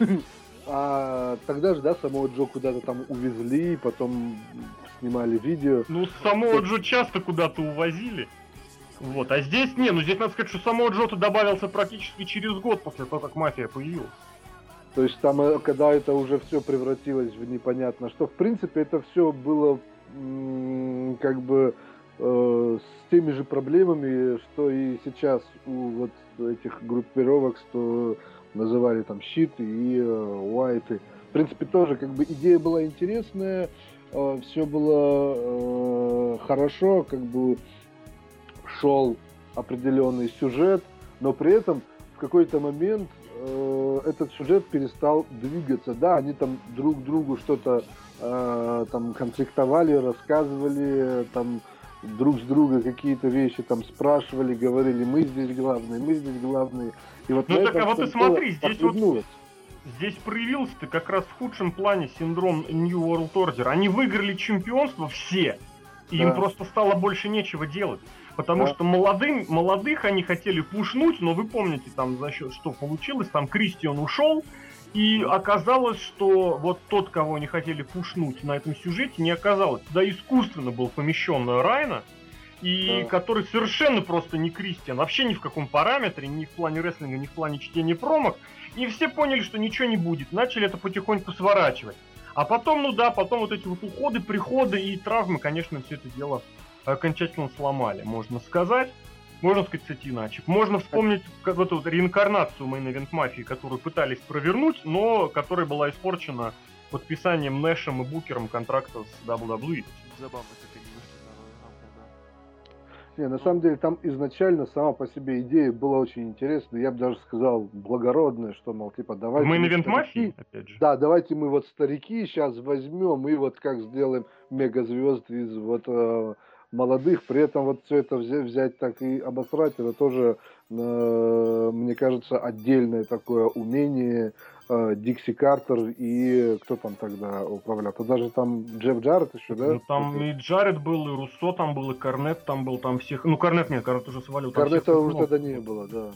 *laughs* А тогда же, да, самого Джо куда-то там увезли, потом снимали видео. Ну, самого Джо часто куда-то увозили. Вот, а здесь не, ну здесь надо сказать, что самого Джо-то добавился практически через год после того, как мафия появилась. То есть там, э, когда это уже все превратилось в непонятно что, в принципе, это все было как бы э, с теми же проблемами, что и сейчас у вот этих группировок, что называли там щиты и э, уайты. В принципе, тоже как бы идея была интересная, все было э, хорошо, как бы шел определенный сюжет, но при этом в какой-то момент э, этот сюжет перестал двигаться. Да, они там друг другу что-то э, там конфликтовали, рассказывали, там друг с друга какие-то вещи там спрашивали, говорили, мы здесь главные, мы здесь главные. И вот Ну так, а вот ты смотри, здесь вот-. Здесь проявился-то как раз в худшем плане синдром New World Order. Они выиграли чемпионство все, и им Да. просто стало больше нечего делать. Потому Да. что молодым, молодых они хотели пушнуть, но вы помните, там за счет что получилось, там Кристиан ушел, и оказалось, что вот тот, кого они хотели пушнуть на этом сюжете, не оказалось. Туда искусственно был помещен Райна, и Да. который совершенно просто не Кристиан, вообще ни в каком параметре, ни в плане рестлинга, ни в плане чтения промок. И все поняли, что ничего не будет. Начали это потихоньку сворачивать. А потом, ну да, потом вот эти вот уходы, приходы и травмы, конечно, все это дело окончательно сломали, можно сказать. Можно сказать, кстати, иначе. Можно вспомнить как вот эту вот реинкарнацию Main Event Мафии, которую пытались провернуть, но которая была испорчена подписанием Нэшем и Букером контракта с WWE. Забавно, как они вышли на да. Не, на самом деле там изначально сама по себе идея была очень интересная. Я бы даже сказал благородная, что, мол, типа, давайте... Мы Event Мафии, опять же. Да, давайте мы вот старики сейчас возьмем и вот как сделаем мегазвезд из вот э, молодых, при этом вот все это взять, взять так и обосрать, это тоже, э, мне кажется, отдельное такое умение э, Дикси Картер и кто там тогда управлял? То даже там Джефф Джаред еще, да? Ну, там и Джаред был, и Руссо там был, и Корнет там был, там всех... Ну, Корнет нет, Корнет уже свалил. Корнета уже тогда не было, да.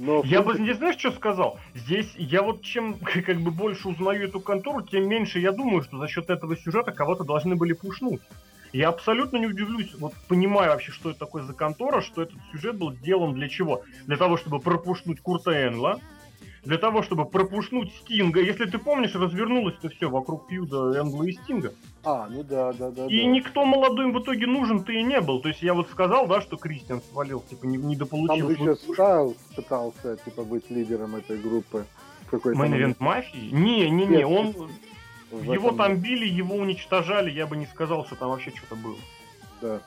Но Я бы не знаешь, что сказал? Здесь я вот чем *laughs* как бы больше узнаю эту контору, тем меньше я думаю, что за счет этого сюжета кого-то должны были пушнуть. Я абсолютно не удивлюсь, вот понимаю вообще, что это такое за контора, что этот сюжет был сделан для чего? Для того, чтобы пропушнуть Курта Энла, для того, чтобы пропушнуть Стинга. Если ты помнишь, развернулось это все вокруг фьюда Энгла и Стинга. А, ну да, да, да. И да. никто молодой им в итоге нужен-то и не был. То есть я вот сказал, да, что Кристиан свалил, типа, не, Там недополучил же свой еще Стайлз пытался, типа, быть лидером этой группы. в какой-то Мейн момент. Event Мафии? Не, не, не, он... В Его там били, его уничтожали, я бы не сказал, что там вообще что-то было. Да.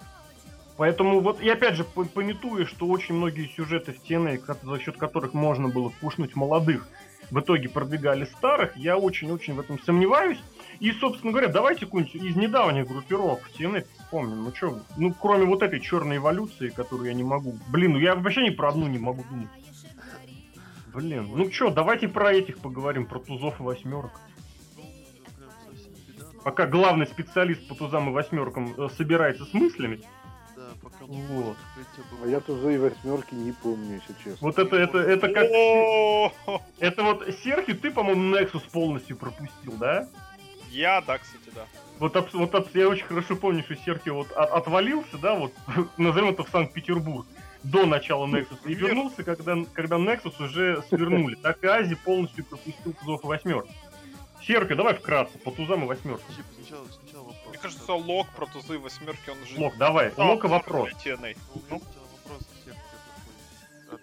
Поэтому вот, и опять же, по- пометуя, что очень многие сюжеты в TNA, за счет которых можно было пушнуть молодых, в итоге продвигали старых, я очень-очень в этом сомневаюсь. И, собственно говоря, давайте какую-нибудь из недавних группировок в TNA вспомним. Ну что, ну кроме вот этой черной эволюции, которую я не могу... Блин, ну я вообще ни про одну не могу думать. Блин, ну что, давайте про этих поговорим, про тузов и восьмерок. Пока главный специалист по тузам и восьмеркам э, собирается с мыслями, Да, пока Вот. А я тузы и восьмерки не помню, если честно. вот это, это, это как... Это вот Серхи, ты, по-моему, Nexus полностью пропустил, да? Я, да, кстати, да. Вот, вот абс- я очень хорошо помню, что Серхи вот от- отвалился, да, вот, *laughs* назовем это в Санкт-Петербург, до начала Nexus, и вернулся, когда, когда Nexus уже свернули. Так и Ази полностью пропустил тузов и восьмерок. Серхи, давай вкратце, по тузам и восьмеркам. Типа, сначала, сначала вопрос. Мне кажется, лог про тузы и восьмерки, он же... Лок, давай, А, вопрос. Ну, Ну? сначала вопрос,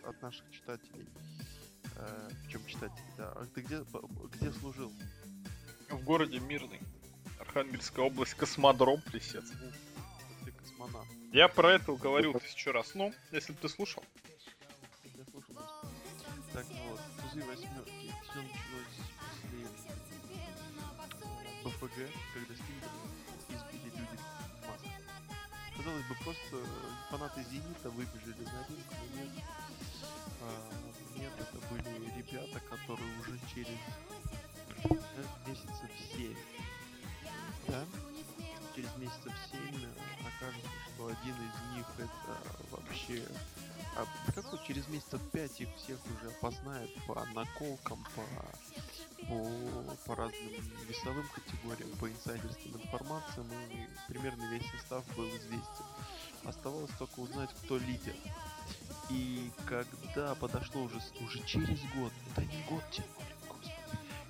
от наших читателей. Э, в чем читателей, да. А ты где, где служил? В городе Мирный. Архангельская область, космодром, Плесец. Ты космонавт. Я про это говорил тысячу раз. Ну, если бы ты слушал. Я слушал. Так вот, тузы восьмерки. Все после БФГ, когда Стингера избили люди в масках. Казалось бы, просто э, фанаты Зенита выбежали на ринг, но нет. А, нет, это были ребята, которые уже через э, месяцев 7, да, через месяцев 7 окажется, что один из них это вообще а какой через месяцев 5 их всех уже опознают по наколкам, по, по, по разным весовым категориям, по инсайдерским информациям, и примерно весь состав был известен. Оставалось только узнать, кто лидер. И когда подошло уже, уже через год, это не год тянули, господи,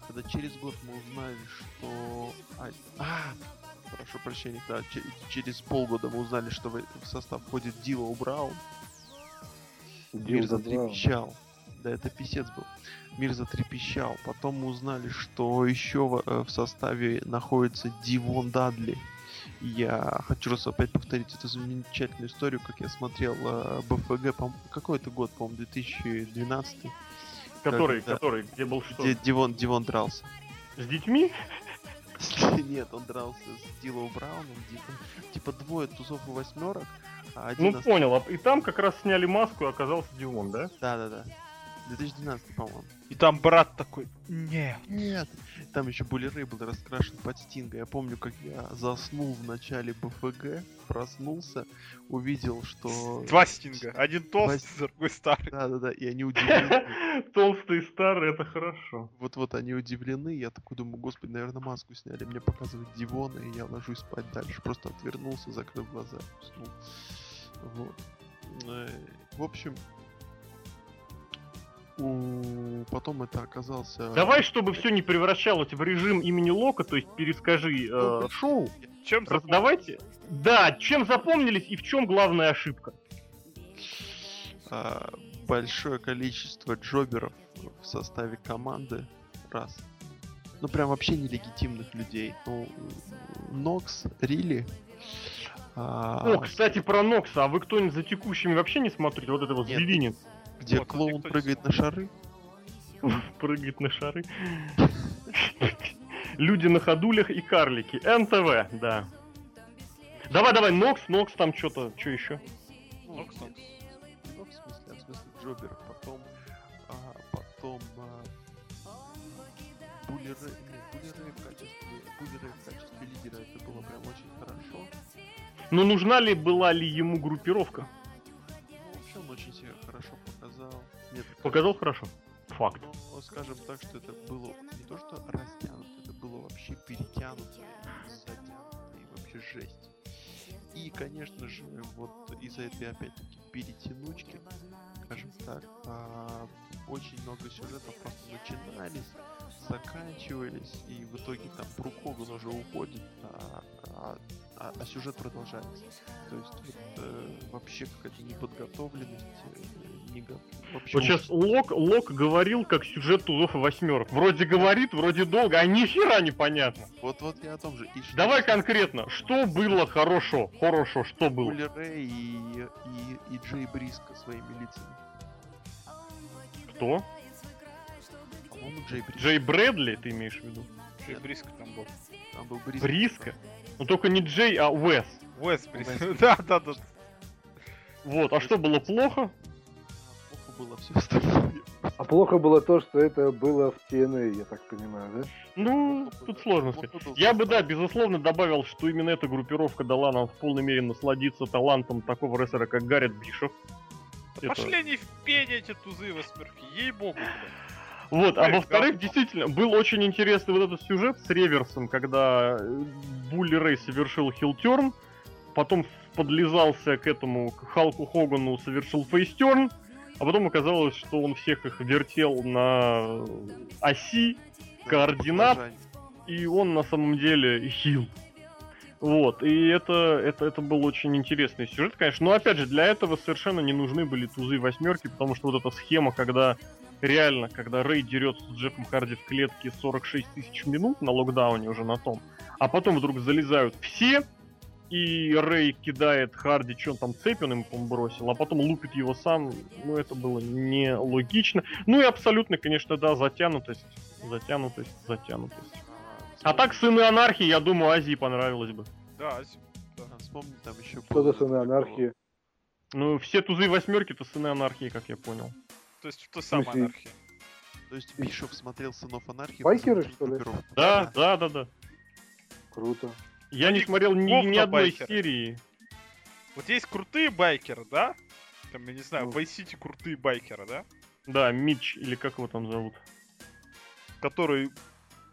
когда через год мы узнали, что... А, а, прошу прощения, да, че- через полгода мы узнали, что в, состав входит Дило Браун, Мир затрепещал. Да, это писец был. Мир затрепещал. Потом мы узнали, что еще в, э, в составе находится Дивон Дадли. Я хочу раз опять повторить эту замечательную историю, как я смотрел э, БФГ, по какой это год, по-моему, 2012, Который, да. который, где был что? где Дивон, Дивон дрался. С детьми? *laughs* Нет, он дрался с Дилоу Брауном, Диком. Типа двое тузов и восьмерок, а один Ну ост- понял, а- и там как раз сняли маску, и оказался Димон, да? Да-да-да. 2012, по-моему. И там брат такой, нет. Нет. Там еще Булли был раскрашен под Стинга. Я помню, как я заснул в начале БФГ, проснулся, увидел, что... Два стинга. Один толстый, Два- *laughs* другой старый. Да-да-да, и они удивлены. *laughs* Толстый и старый, это хорошо. Вот-вот они удивлены. Я такой думаю, господи, наверное, маску сняли. Мне показывают Дивона, и я ложусь спать дальше. Просто отвернулся, закрыл глаза, уснул. Вот. Э, В общем. Потом это оказался... Давай, чтобы все не превращалось в режим имени Лока, то есть перескажи э, шоу. Чем Раз- запомнил? давайте. Да, чем запомнились и в чем главная ошибка? а, большое количество джоберов в составе команды. Раз. Ну, прям вообще нелегитимных людей. Ну, Нокс, Рили. а, О, кстати, про Нокса, а вы кто-нибудь за текущими вообще не смотрите? Вот это вот зверинец где Вот, клоун никто не прыгает на шары. *laughs* прыгает на шары. *laughs* Люди на ходулях и карлики. НТВ, да. Давай, давай, Нокс, Нокс, там что-то, что еще? Нокс, Нокс. Ну, в смысле, а, в смысле джобер. Потом, а, потом а, Булли Рэй в качестве, Булли Рэй в качестве лидера это было прям очень хорошо. Ну, нужна ли была ли ему группировка? Показал хорошо. Факт. Ну, скажем так, что это было не то, что растянуто, это было вообще перетянуто затянуто, и вообще жесть. И, конечно же, вот из-за этой, опять-таки, перетянучки, скажем так, а, очень много сюжетов просто начинались, заканчивались, и в итоге там Брук Хоган уже уходит, а, а- а- а сюжет продолжается. То есть вот, э, вообще какая-то неподготовленность, э, не го- вообще Вот сейчас Лок, Лок говорил, как сюжет тузов и восьмерок. Вроде говорит, вроде долго, а ни хера непонятно. Вот, вот я о том же. И что Давай конкретно, что было хорошо? Хорошо, что было? Булли Рэй и, и, и Джей Бриско своими лицами. Кто? По-моему, Джей Бриско. Джей Брэдли, ты имеешь в виду? Джей Бриско там был. Там был Бриско. Бриско? Ну только не Джей, а Уэс. Уэс Бриско. *laughs* Да, да, да. Вот, а что было плохо? Плохо было все остальное. А плохо было то, что это было в TNA, я так понимаю, да? Ну, тут сложно сказать. Я бы, да, безусловно, добавил, что именно эта группировка дала нам в полной мере насладиться талантом такого рестлера, как Гаррет Бишоф. Да Это- Пошли они в пень эти тузы восьмерки. Ей-богу, блядь. Вот, а во-вторых, действительно, был очень интересный вот этот сюжет с реверсом, когда э, Булли Рэй совершил хилтерн, потом подлизался к этому, к Халку Хогану, совершил фейстерн, а потом оказалось, что он всех их вертел на оси, координат, и он на самом деле хил. Вот, и это, это, это был очень интересный сюжет, конечно. Но опять же, для этого совершенно не нужны были тузы и восьмерки, потому что вот эта схема, когда реально, когда Рэй дерется с Джеффом Харди в клетке 46 тысяч минут на локдауне уже на том, а потом вдруг залезают все, и Рэй кидает Харди, что он там цепь он ему бросил, а потом лупит его сам, ну это было нелогично. Ну и абсолютно, конечно, да, затянутость, затянутость, затянутость. А так Сыны Анархии, я думаю, Азии понравилось бы. Да, Ази- да. А, Вспомни там еще... Что за сыны анархии? Ну, все тузы восьмерки это Сыны Анархии, как я понял. То есть в той самой смысле? анархии. То есть Бишоп смотрел Сынов Анархии... Байкеры, что ли? Да, да, да, да. Круто. Я не смотрел ни, ни одной байкеры. серии. Вот есть крутые байкеры, да? Там, я не знаю, Ну. в Vice City крутые байкеры, да? Да, Мич, или как его там зовут. Которые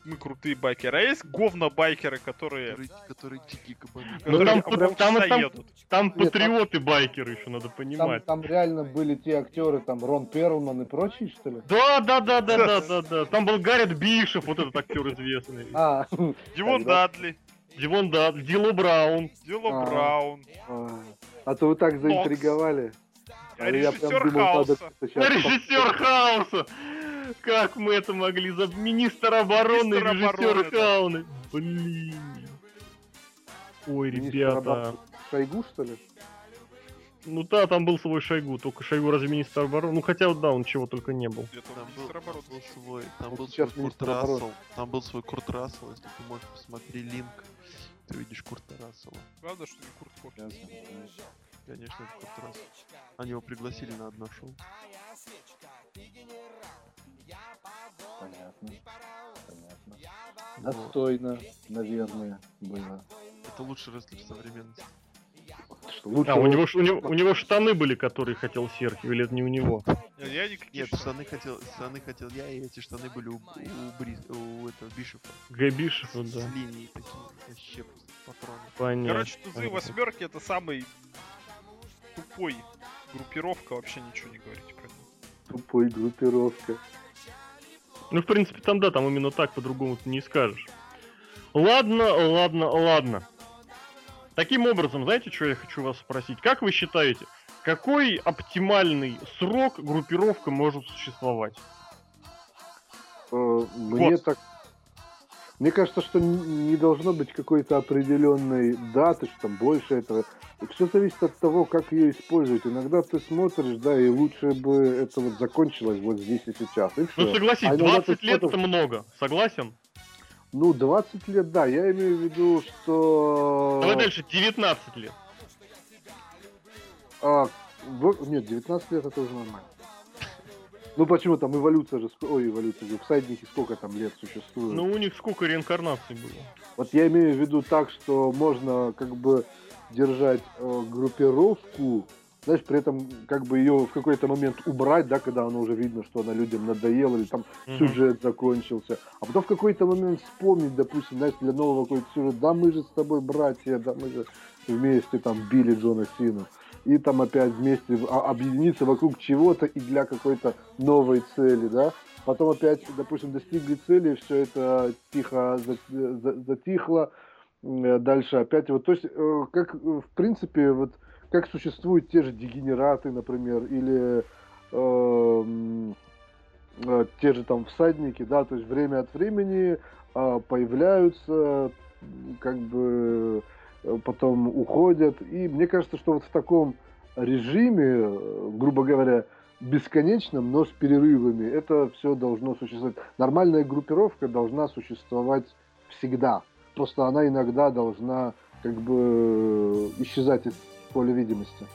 мы крутые байкеры. А есть говно-байкеры, которые... Которые, которые дикие кабаны. Ну, которые там там- там- едут. Там Нет, патриоты байкеры еще, надо Там, понимать. там реально были те актеры, там Рон Перлман и прочие, что ли? Да, да, да, да, да, да, да. Там был Гаррет Бишев, вот этот актер известный. А, Дивон тогда- Дадли, Дивон, да, Дило Браун. Дило А. Браун, а, а то вы так заинтриговали. Я прям режиссер Хауса. Режиссер Хауса! Как мы это могли за министр обороны Министр режиссер обороны, да. Хауны? Блин. Ой, Министр ребята. обороны. Шойгу, что ли? Ну да, там был свой Шойгу, только Шойгу разве министр обороны? Ну хотя вот да, он чего только не был. Где-то Там был, обороны. был свой, там Вот был свой Курт. Рассел. Там был свой Курт Рассел, если ты можешь посмотреть линк, ты увидишь Курта Рассела. Правда, что не Курт Хопкинс? Конечно, это Курт Рассел. Они его пригласили на одно шоу. Понятно. Понятно. Достойно, наверное, было. Это лучший рестлер современности. Что лучше А, у него, у, него, у него штаны были, которые хотел Серхио, или это не у него? Я, никакие Нет, штаны. хотел, штаны хотел я, и эти штаны были у, у, Бри- у этого Бишопа. Г. Бишев, вот С да. линией такие, вообще патроны. Понятно. Короче, тузы восьмерки это самый тупой группировка, вообще ничего не говорите про них. тупой группировка. Ну, в принципе, там да, там именно так, по-другому ты не скажешь. Ладно, ладно, ладно. Таким образом, знаете, что я хочу вас спросить? Как вы считаете, какой оптимальный срок группировка может существовать? Э, Мне Год. так... Мне кажется, что не должно быть какой-то определенной даты, что там больше этого. Все зависит от того, как ее использовать. Иногда ты смотришь, да, и лучше бы это вот закончилось вот здесь и сейчас. И Ну, согласись, А иногда 20 ты лет это много. Согласен? Ну, 20 лет, да. Я имею в виду, что... Давай дальше, 19 лет. А, во- Нет, 19 лет это уже нормально. Ну почему там эволюция же, ой, эволюция, говорю, всадники сколько там лет существуют? Ну, у них сколько реинкарнаций было? Вот я имею в виду так, что можно как бы держать э, группировку, знаешь, при этом как бы ее в какой-то момент убрать, да, когда оно уже видно, что она людям надоела, или там Мгм. сюжет закончился, а потом в какой-то момент вспомнить, допустим, знаешь, для нового какой-то сюжет, да, мы же с тобой братья, да, мы же вместе там били Джона Сину, и там опять вместе а- объединиться вокруг чего-то и для какой-то новой цели, да, потом опять, допустим, достигли цели, все это тихо за- затихло, дальше опять вот, то есть, э, как, э, в принципе, вот, как существуют те же дегенераты, например, или э, м, э, те же там всадники, да, то есть время от времени появляются, как бы э, потом уходят, и мне кажется, что вот в таком режиме, э, грубо говоря, бесконечном, но с перерывами, это все должно существовать. Нормальная группировка должна существовать всегда. Просто она иногда должна как бы исчезать из поля видимости.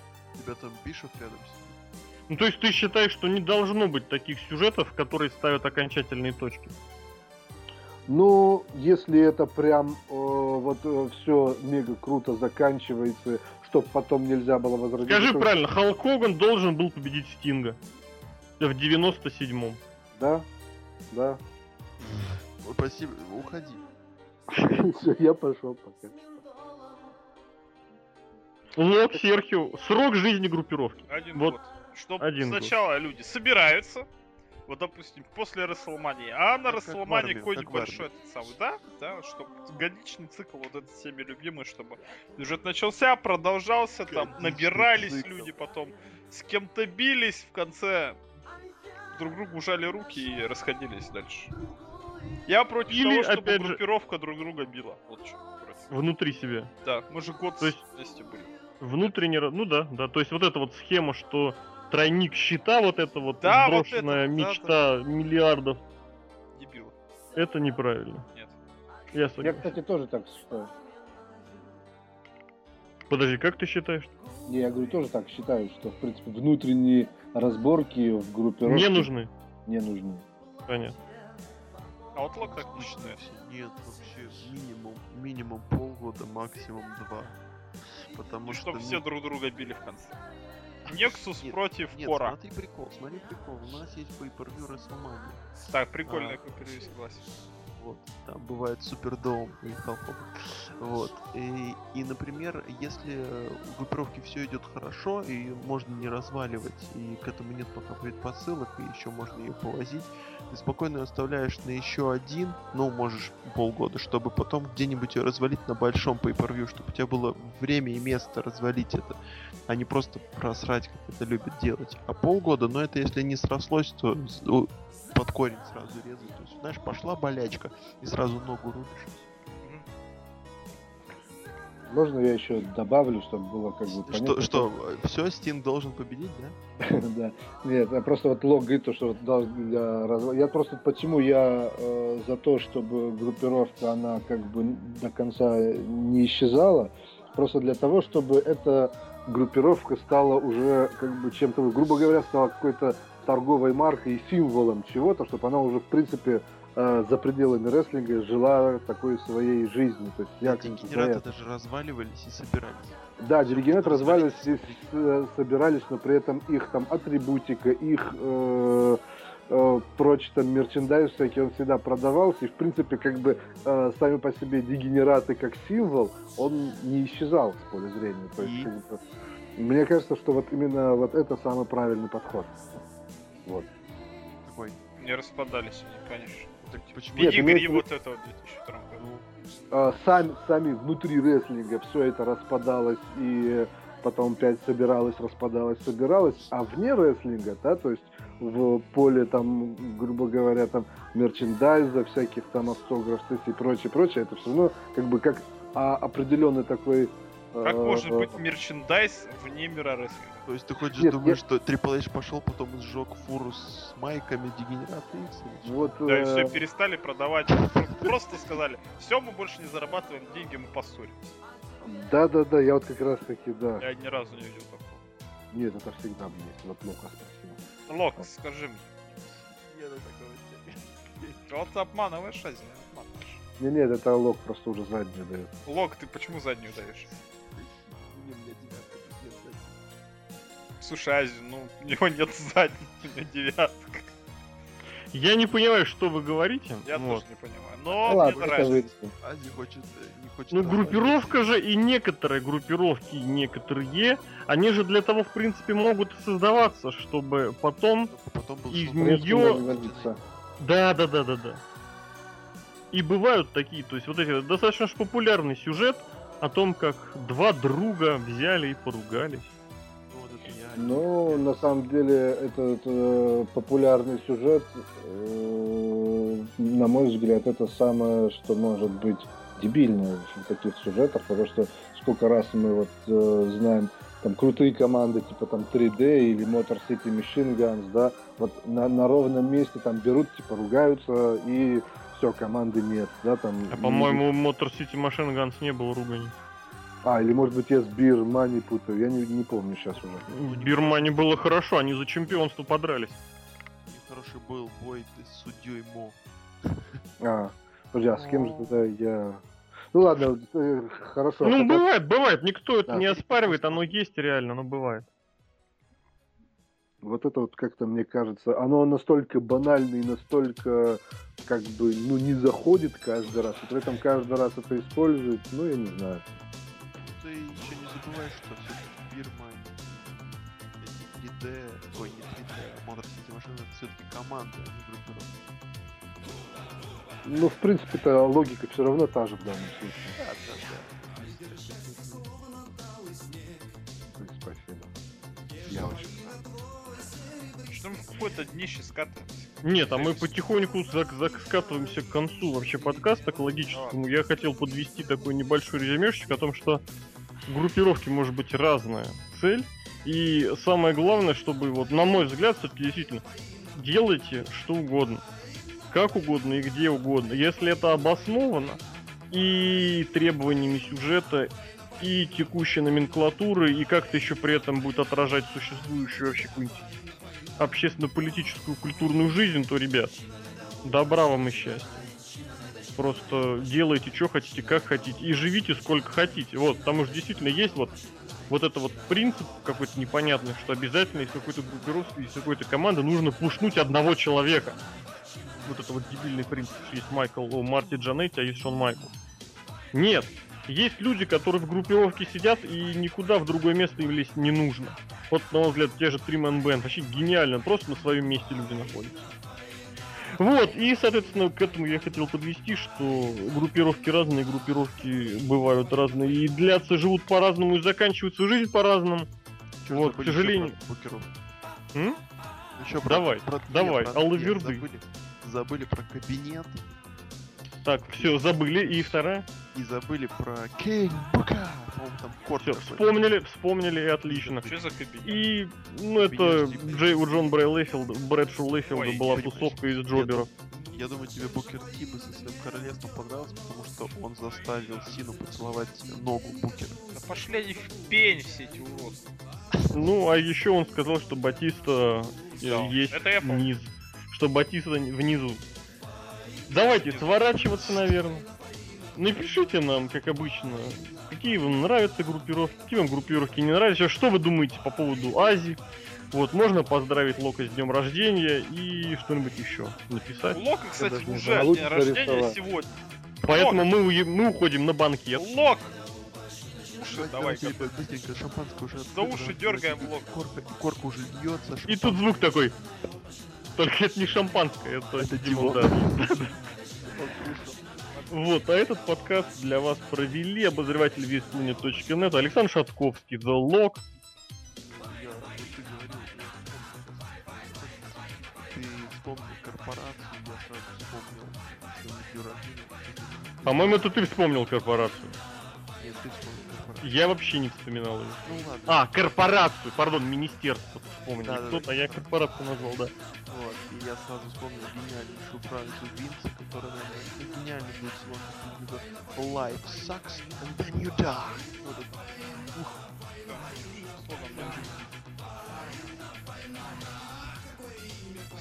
Тебя там Бишоп рядом сидит. Ну, то есть ты считаешь, что не должно быть таких сюжетов, которые ставят окончательные точки? Ну, если это прям э, вот все мега круто заканчивается, чтобы потом нельзя было возродить. Скажи правильно, Халк Хоган должен был победить Стинга в 97-м. Да, да. Ой, Спасибо, уходи. Все, я пошел пока. Лок Серхио. Срок жизни группировки. Один Вот год. Чтобы один год. сначала люди собираются, вот, допустим, после Расселмании, а на в Расселмании какой-нибудь большой этот самый, да, да, чтобы годичный цикл вот этот всеми любимый, чтобы сюжет начался, продолжался, там Годичный набирались цикл. люди, потом с кем-то бились, в конце друг другу ужали руки и расходились дальше. Я против Или, того, чтобы опять же- группировка друг друга била. Вот что против. Внутри себя. Да, мы же год То есть- вместе были. Внутренне, ну да, да. То есть вот эта вот схема, что тройник щита, вот эта вот Да, вот сброшенная это, да, мечта миллиардов, Дебил. это неправильно. Нет. Я Я, согласен. кстати, тоже так считаю. Подожди, как ты считаешь? Не, я говорю, тоже так считаю, что, в принципе, внутренние разборки в группировке Не нужны. не нужны. Понятно. Лок так не все. Нет, вообще минимум, минимум полгода, максимум два. Потому И что... чтобы ми- все друг друга били в конце. *laughs* Нексус Нет, против Нет, Кора. смотри прикол, смотри прикол. У нас есть pay-per-view WrestleMania. Так, прикольно, А. перевели, согласен. Вот. Там бывает Супердом и Халкоп. Вот. И, и, например, если у группировки все идет хорошо, и можно не разваливать, и к этому нет пока предпосылок, и еще можно ее повозить, ты спокойно ее оставляешь на еще один, ну, можешь полгода, чтобы потом где-нибудь ее развалить на большом pay-per-view, чтобы у тебя было время и место развалить это, а не просто просрать, как это любят делать. А полгода, ну, это если не срослось, то под корень сразу резать. Знаешь, пошла болячка, и сразу ногу рубишь. Можно я еще добавлю, чтобы было как бы понятно? Что, что, все, Стинг должен победить, да? *laughs* да. Нет, а просто вот Лок говорит, то, что для разва- Я просто почему я э, за то, чтобы группировка она как бы до конца не исчезала, просто для того, чтобы эта группировка стала уже как бы чем-то, грубо говоря, стала какой-то торговой маркой и символом чего-то, чтобы она уже в принципе э, за пределами рестлинга жила такой своей жизнью. То есть я Эти как бы за генераты это. даже разваливались и собирались. Да, диригенты развалились Развалились. и с- собирались, но при этом их там атрибутика, их э, э, прочь там мерчендайз всякий, он всегда продавался. И в принципе, как бы э, сами по себе дегенераты как символ, он не исчезал с поля зрения. То есть, И? мне кажется, что вот именно вот это самый правильный подход. Вот. Такой, Не распадались они, конечно. так почему? Нет, Педигри имеется в вот этого в 2002 году. А, сами, сами внутри рестлинга все это распадалось и потом опять собиралось, распадалось, собиралось, а вне рестлинга, да, то есть в поле там, грубо говоря, там мерчендайза, всяких там автограф и прочее, прочее, это все равно как бы как а, определенный такой... Как э, может э, быть мерчендайз вне мира рестлинга? То есть ты хочешь Нет, думаешь, нет. что Triple H пошел, потом сжег фуру с майками Дегенерата X? Вот, Да, и э, все перестали продавать. Просто сказали, все, мы больше не зарабатываем деньги, мы поссоримся. да, да, да, я вот как раз таки, да. Я ни разу не видел такого. Нет, это всегда есть, вот Лука спросил. Лок, скажи мне. Я на такого. Вот обманываешь Азию, обманываешь. Не, нет, это Лок просто уже заднюю дает. Лок, ты почему заднюю даешь? Слушай, ну, у него нет задней, у него девятка. Я не понимаю, что вы говорите. Я вот. тоже не понимаю. Ну Но мне ладно, это нравится. Ази хочет, э, не хочет... Ну, группировка же и некоторые группировки, и некоторые, они же для того, в принципе, могут создаваться, чтобы потом... Потом был из развалиться. Да, да, да, да, да. И бывают такие, то есть вот эти достаточно ж популярный сюжет о том, как два друга взяли и поругались. Ну, на самом деле, этот э, популярный сюжет, э, на мой взгляд, это самое, что может быть дебильное в таких сюжетах, потому что сколько раз мы вот э, знаем там крутые команды, типа там 3D или Motor City Machine Guns, да, вот на, на ровном месте там берут, типа ругаются и все, команды нет, да, там. А по-моему, Motor City Machine Guns не было ругани. А, или может быть я с Бир Мани путаю, я не, не помню сейчас уже. В Бирмане было хорошо, они за чемпионство подрались. Хороший был бой с судьей Мо. А, подожди, а с кем же тогда я... Ну ладно, э, хорошо. Ну, хотя- бывает, бывает, никто это Да. не оспаривает, оно есть реально, но бывает. Вот это вот как-то, мне кажется, оно настолько банально и настолько, как бы, ну, не заходит каждый раз, и при этом каждый раз это использует, ну, я не знаю. Забываешь, что все-таки Бирма эти 3D, ой, не 3D, а Motor City машины это все-таки команда, а не группировка. Ну, в принципе-то логика все равно та же в данном случае. Да, да, да. Есть, Спасибо. Я очень Что мы в какое-то днище скатываемся. Нет, а мы потихоньку зак- зак- скатываемся к концу вообще подкаста к логическому. Я хотел подвести такой небольшой резюмешечек о том, что группировки может быть разная цель. И самое главное, чтобы, вот, на мой взгляд, все-таки действительно, делайте что угодно. Как угодно и где угодно. Если это обосновано и требованиями сюжета, и текущей номенклатуры, и как-то еще при этом будет отражать существующую вообще какую-нибудь общественно-политическую культурную жизнь, то, ребят, добра вам и счастья. Просто делайте, что хотите, как хотите, и живите сколько хотите. Вот, потому что действительно есть вот вот это вот принцип какой-то непонятный, что обязательно из какой-то группировки, из какой-то команды нужно пушнуть одного человека. Вот это вот дебильный принцип, что есть Майкл, о, Марти Джанетти, а есть Шон Майкл. Нет, есть люди, которые в группировке сидят и никуда в другое место им лезть не нужно. Вот, на мой взгляд, те же Три Man Band. Вообще гениально, просто на своем месте люди находятся. Вот, и, соответственно, к этому я хотел подвести, что группировки разные, группировки бывают разные, и длятся, живут по-разному, и заканчивают свою жизнь по-разному. Вот, к сожалению-? М? Еще про, Давай, про- давай, про Аллы нет, Верды. Забыли, забыли про кабинет Так, все, забыли. И вторая. и забыли про Кейн Бука. По-моему, там корт Все, такой. вспомнили, вспомнили, и отлично. Что за кабинет? И, ну, это. Джей, у Джон Брэй Лейфилда, Брэдшу Лейфилда Ой, была тусовка из Джоберов. Я думаю, тебе Букер Ти бы со своим королевством понравился, потому что он заставил Сину поцеловать ногу Букера. Да пошли они в пень все эти уроды. Ну, а еще он сказал, что Батиста э, Да, есть это я помню. низ. Что Батиста внизу. Давайте сворачиваться, наверное. Напишите нам, как обычно, какие вам нравятся группировки, какие вам группировки не нравятся, что вы думаете по поводу Ази. Вот, можно поздравить Лока с днем рождения и что-нибудь еще написать. У Лока, кстати, уже день рождения сегодня. Поэтому мы, мы уходим на банкет. Лок! Слушай, давай Давайте, ребят, быстренько, шампанское уже За уши дергаем лок. Корка, корка уже льется. И тут звук такой. Только это не шампанское, это, Это Димон, Димон. да. *laughs* Вот, а этот подкаст для вас провели обозреватель весьplanet.net Александр Шатковский, The Lock. Ты вспомнил корпорацию, я сразу вспомнил. По-моему, это ты вспомнил корпорацию. Я вообще не вспоминал ее. Ну ладно. А, корпорацию, пардон, министерство вспомнил. Да-да-да. Кто-то, а я корпорацию назвал, да. Вот, и я сразу вспомнил гениальнейшую фразу Винца, которая, наверное, гениальный будет слог, это Life sucks and then you die. Вот это. Ух,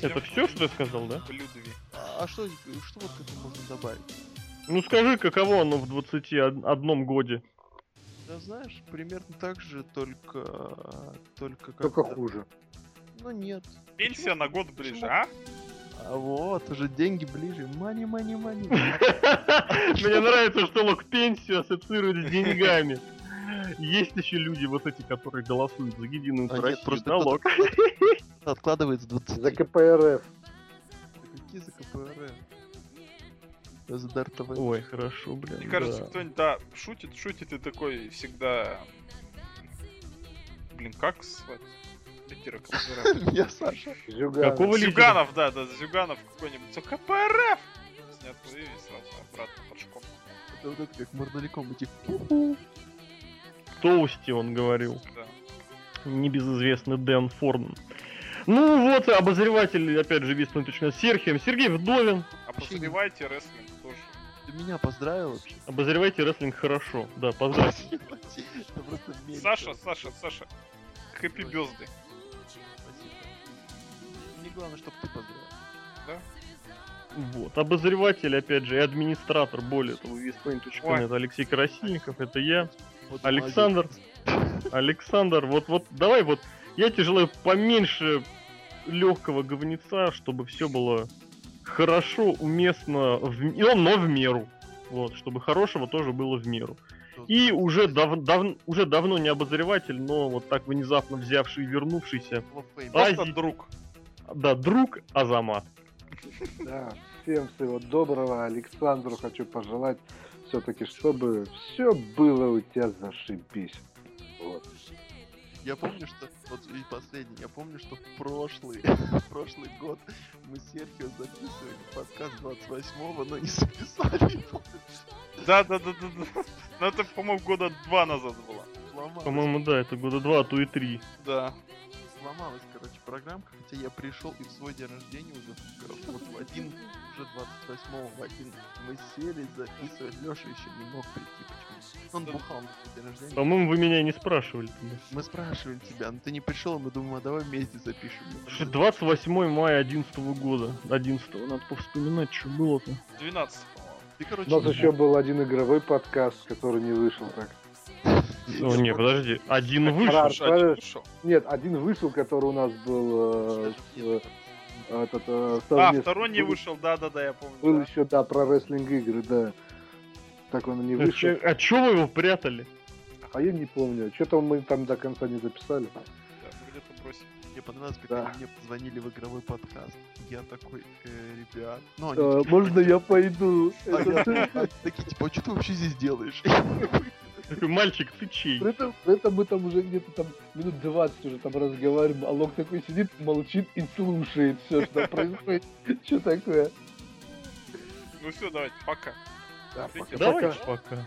Это все, что ты сказал, да? Блюдови. а что, что вот к этому можно добавить? Ну скажи, каково оно в 21 годе? Да знаешь, примерно так же, только... Только как... Только хуже. Ну нет. Пенсия на год ближе, а? А вот, уже деньги ближе. Мани, мани, мани. Мне *laughs* нравится, что Лок пенсию ассоциирует с деньгами. Есть еще люди, вот эти, которые голосуют за единую А нет, Россию, просто Лок? *laughs* Откладывается 20. За КПРФ. Какие за КПРФ? За ДРТВ. Ой, хорошо, блин. Мне кажется, да. кто-нибудь, да, шутит, шутит и такой всегда... Блин, как звать? Лидера КПРФ. *laughs* Я Саша. Зюганов. Какого? Зюганов, да, да, Зюганов какой-нибудь. За КПРФ! Снят и сразу обратно под школу. Это вот это как мордаликом идти. Тоусти, он говорил. Да. Небезызвестный Дэн Форден. Ну вот, обозреватель, опять же, весной.нет Серхием. Сергей Вдовин. Обозревайте рестлинг. Ты меня поздравил вообще? Обозревайте рестлинг хорошо. Да, поздравьте. Это. Саша, Саша, Саша. Хэппи безды. Спасибо. Мне главное, чтобы ты поздравил. Вот. Обозреватель, опять же, и администратор, более того, весной.нет Алексей Красильников. Это я. Вот Александр. Александр, вот, вот, давай вот, я тебе желаю поменьше легкого говнеца, чтобы все было хорошо, уместно, в, но в меру. Вот, чтобы хорошего тоже было в меру. И уже, дав- дав- уже давно не обозреватель, но вот так внезапно взявший и вернувшийся, Просто Ази- друг. да, друг Азамат. Да, всем всего доброго. Александру хочу пожелать все-таки, чтобы все было у тебя зашибись. Я помню, что вот и последний, я помню, что в прошлый, *laughs* в прошлый год мы с Серхио записывали подкаст 28-го, но не записали его. Да, да, да, да, да. Ну это, по-моему, года два назад было. Сломалась, По-моему, да, это года два, а то и три. Да. сломалась, короче, программка, хотя я пришел и в свой день рождения уже вот в один, уже 28-го в один, мы сели записывать, Леша еще не мог прийти почему-то. Он бухал на день рождения. По-моему, вы меня не спрашивали. тогда. Мы спрашивали тебя, но ты не пришел, мы думаем, а давай вместе запишем. Слушай, 28 мая 11 года. 11 надо повспоминать, что было-то. 12, по-моему. Ты, короче, У нас еще был один игровой подкаст, который не вышел так. О, не, подожди. Один вышел. Нет, один вышел, который у нас был э, этот, э, А, совместный. второй не Был- вышел, да-да-да, я помню. Был да. еще, да, про рестлинг игры, да. Так он и не А вышел. А чё вы его прятали? А я не помню. Что-то мы там до конца не записали. Да, мы где-то бросили. Мне понравилось, как Да. они мне позвонили в игровой подкаст. Я такой, э, ребят, ну они Э, такие, можно я пойду? а а такие, типа, а что ты вообще здесь делаешь? *laughs* Такой, мальчик, ты чей? При этом, при этом мы там уже где-то там минут 20 уже там разговариваем, а Лок такой сидит, молчит и слушает все, что *laughs* происходит. Что такое? Ну все, давайте, пока. Да, пока. Давайте пока.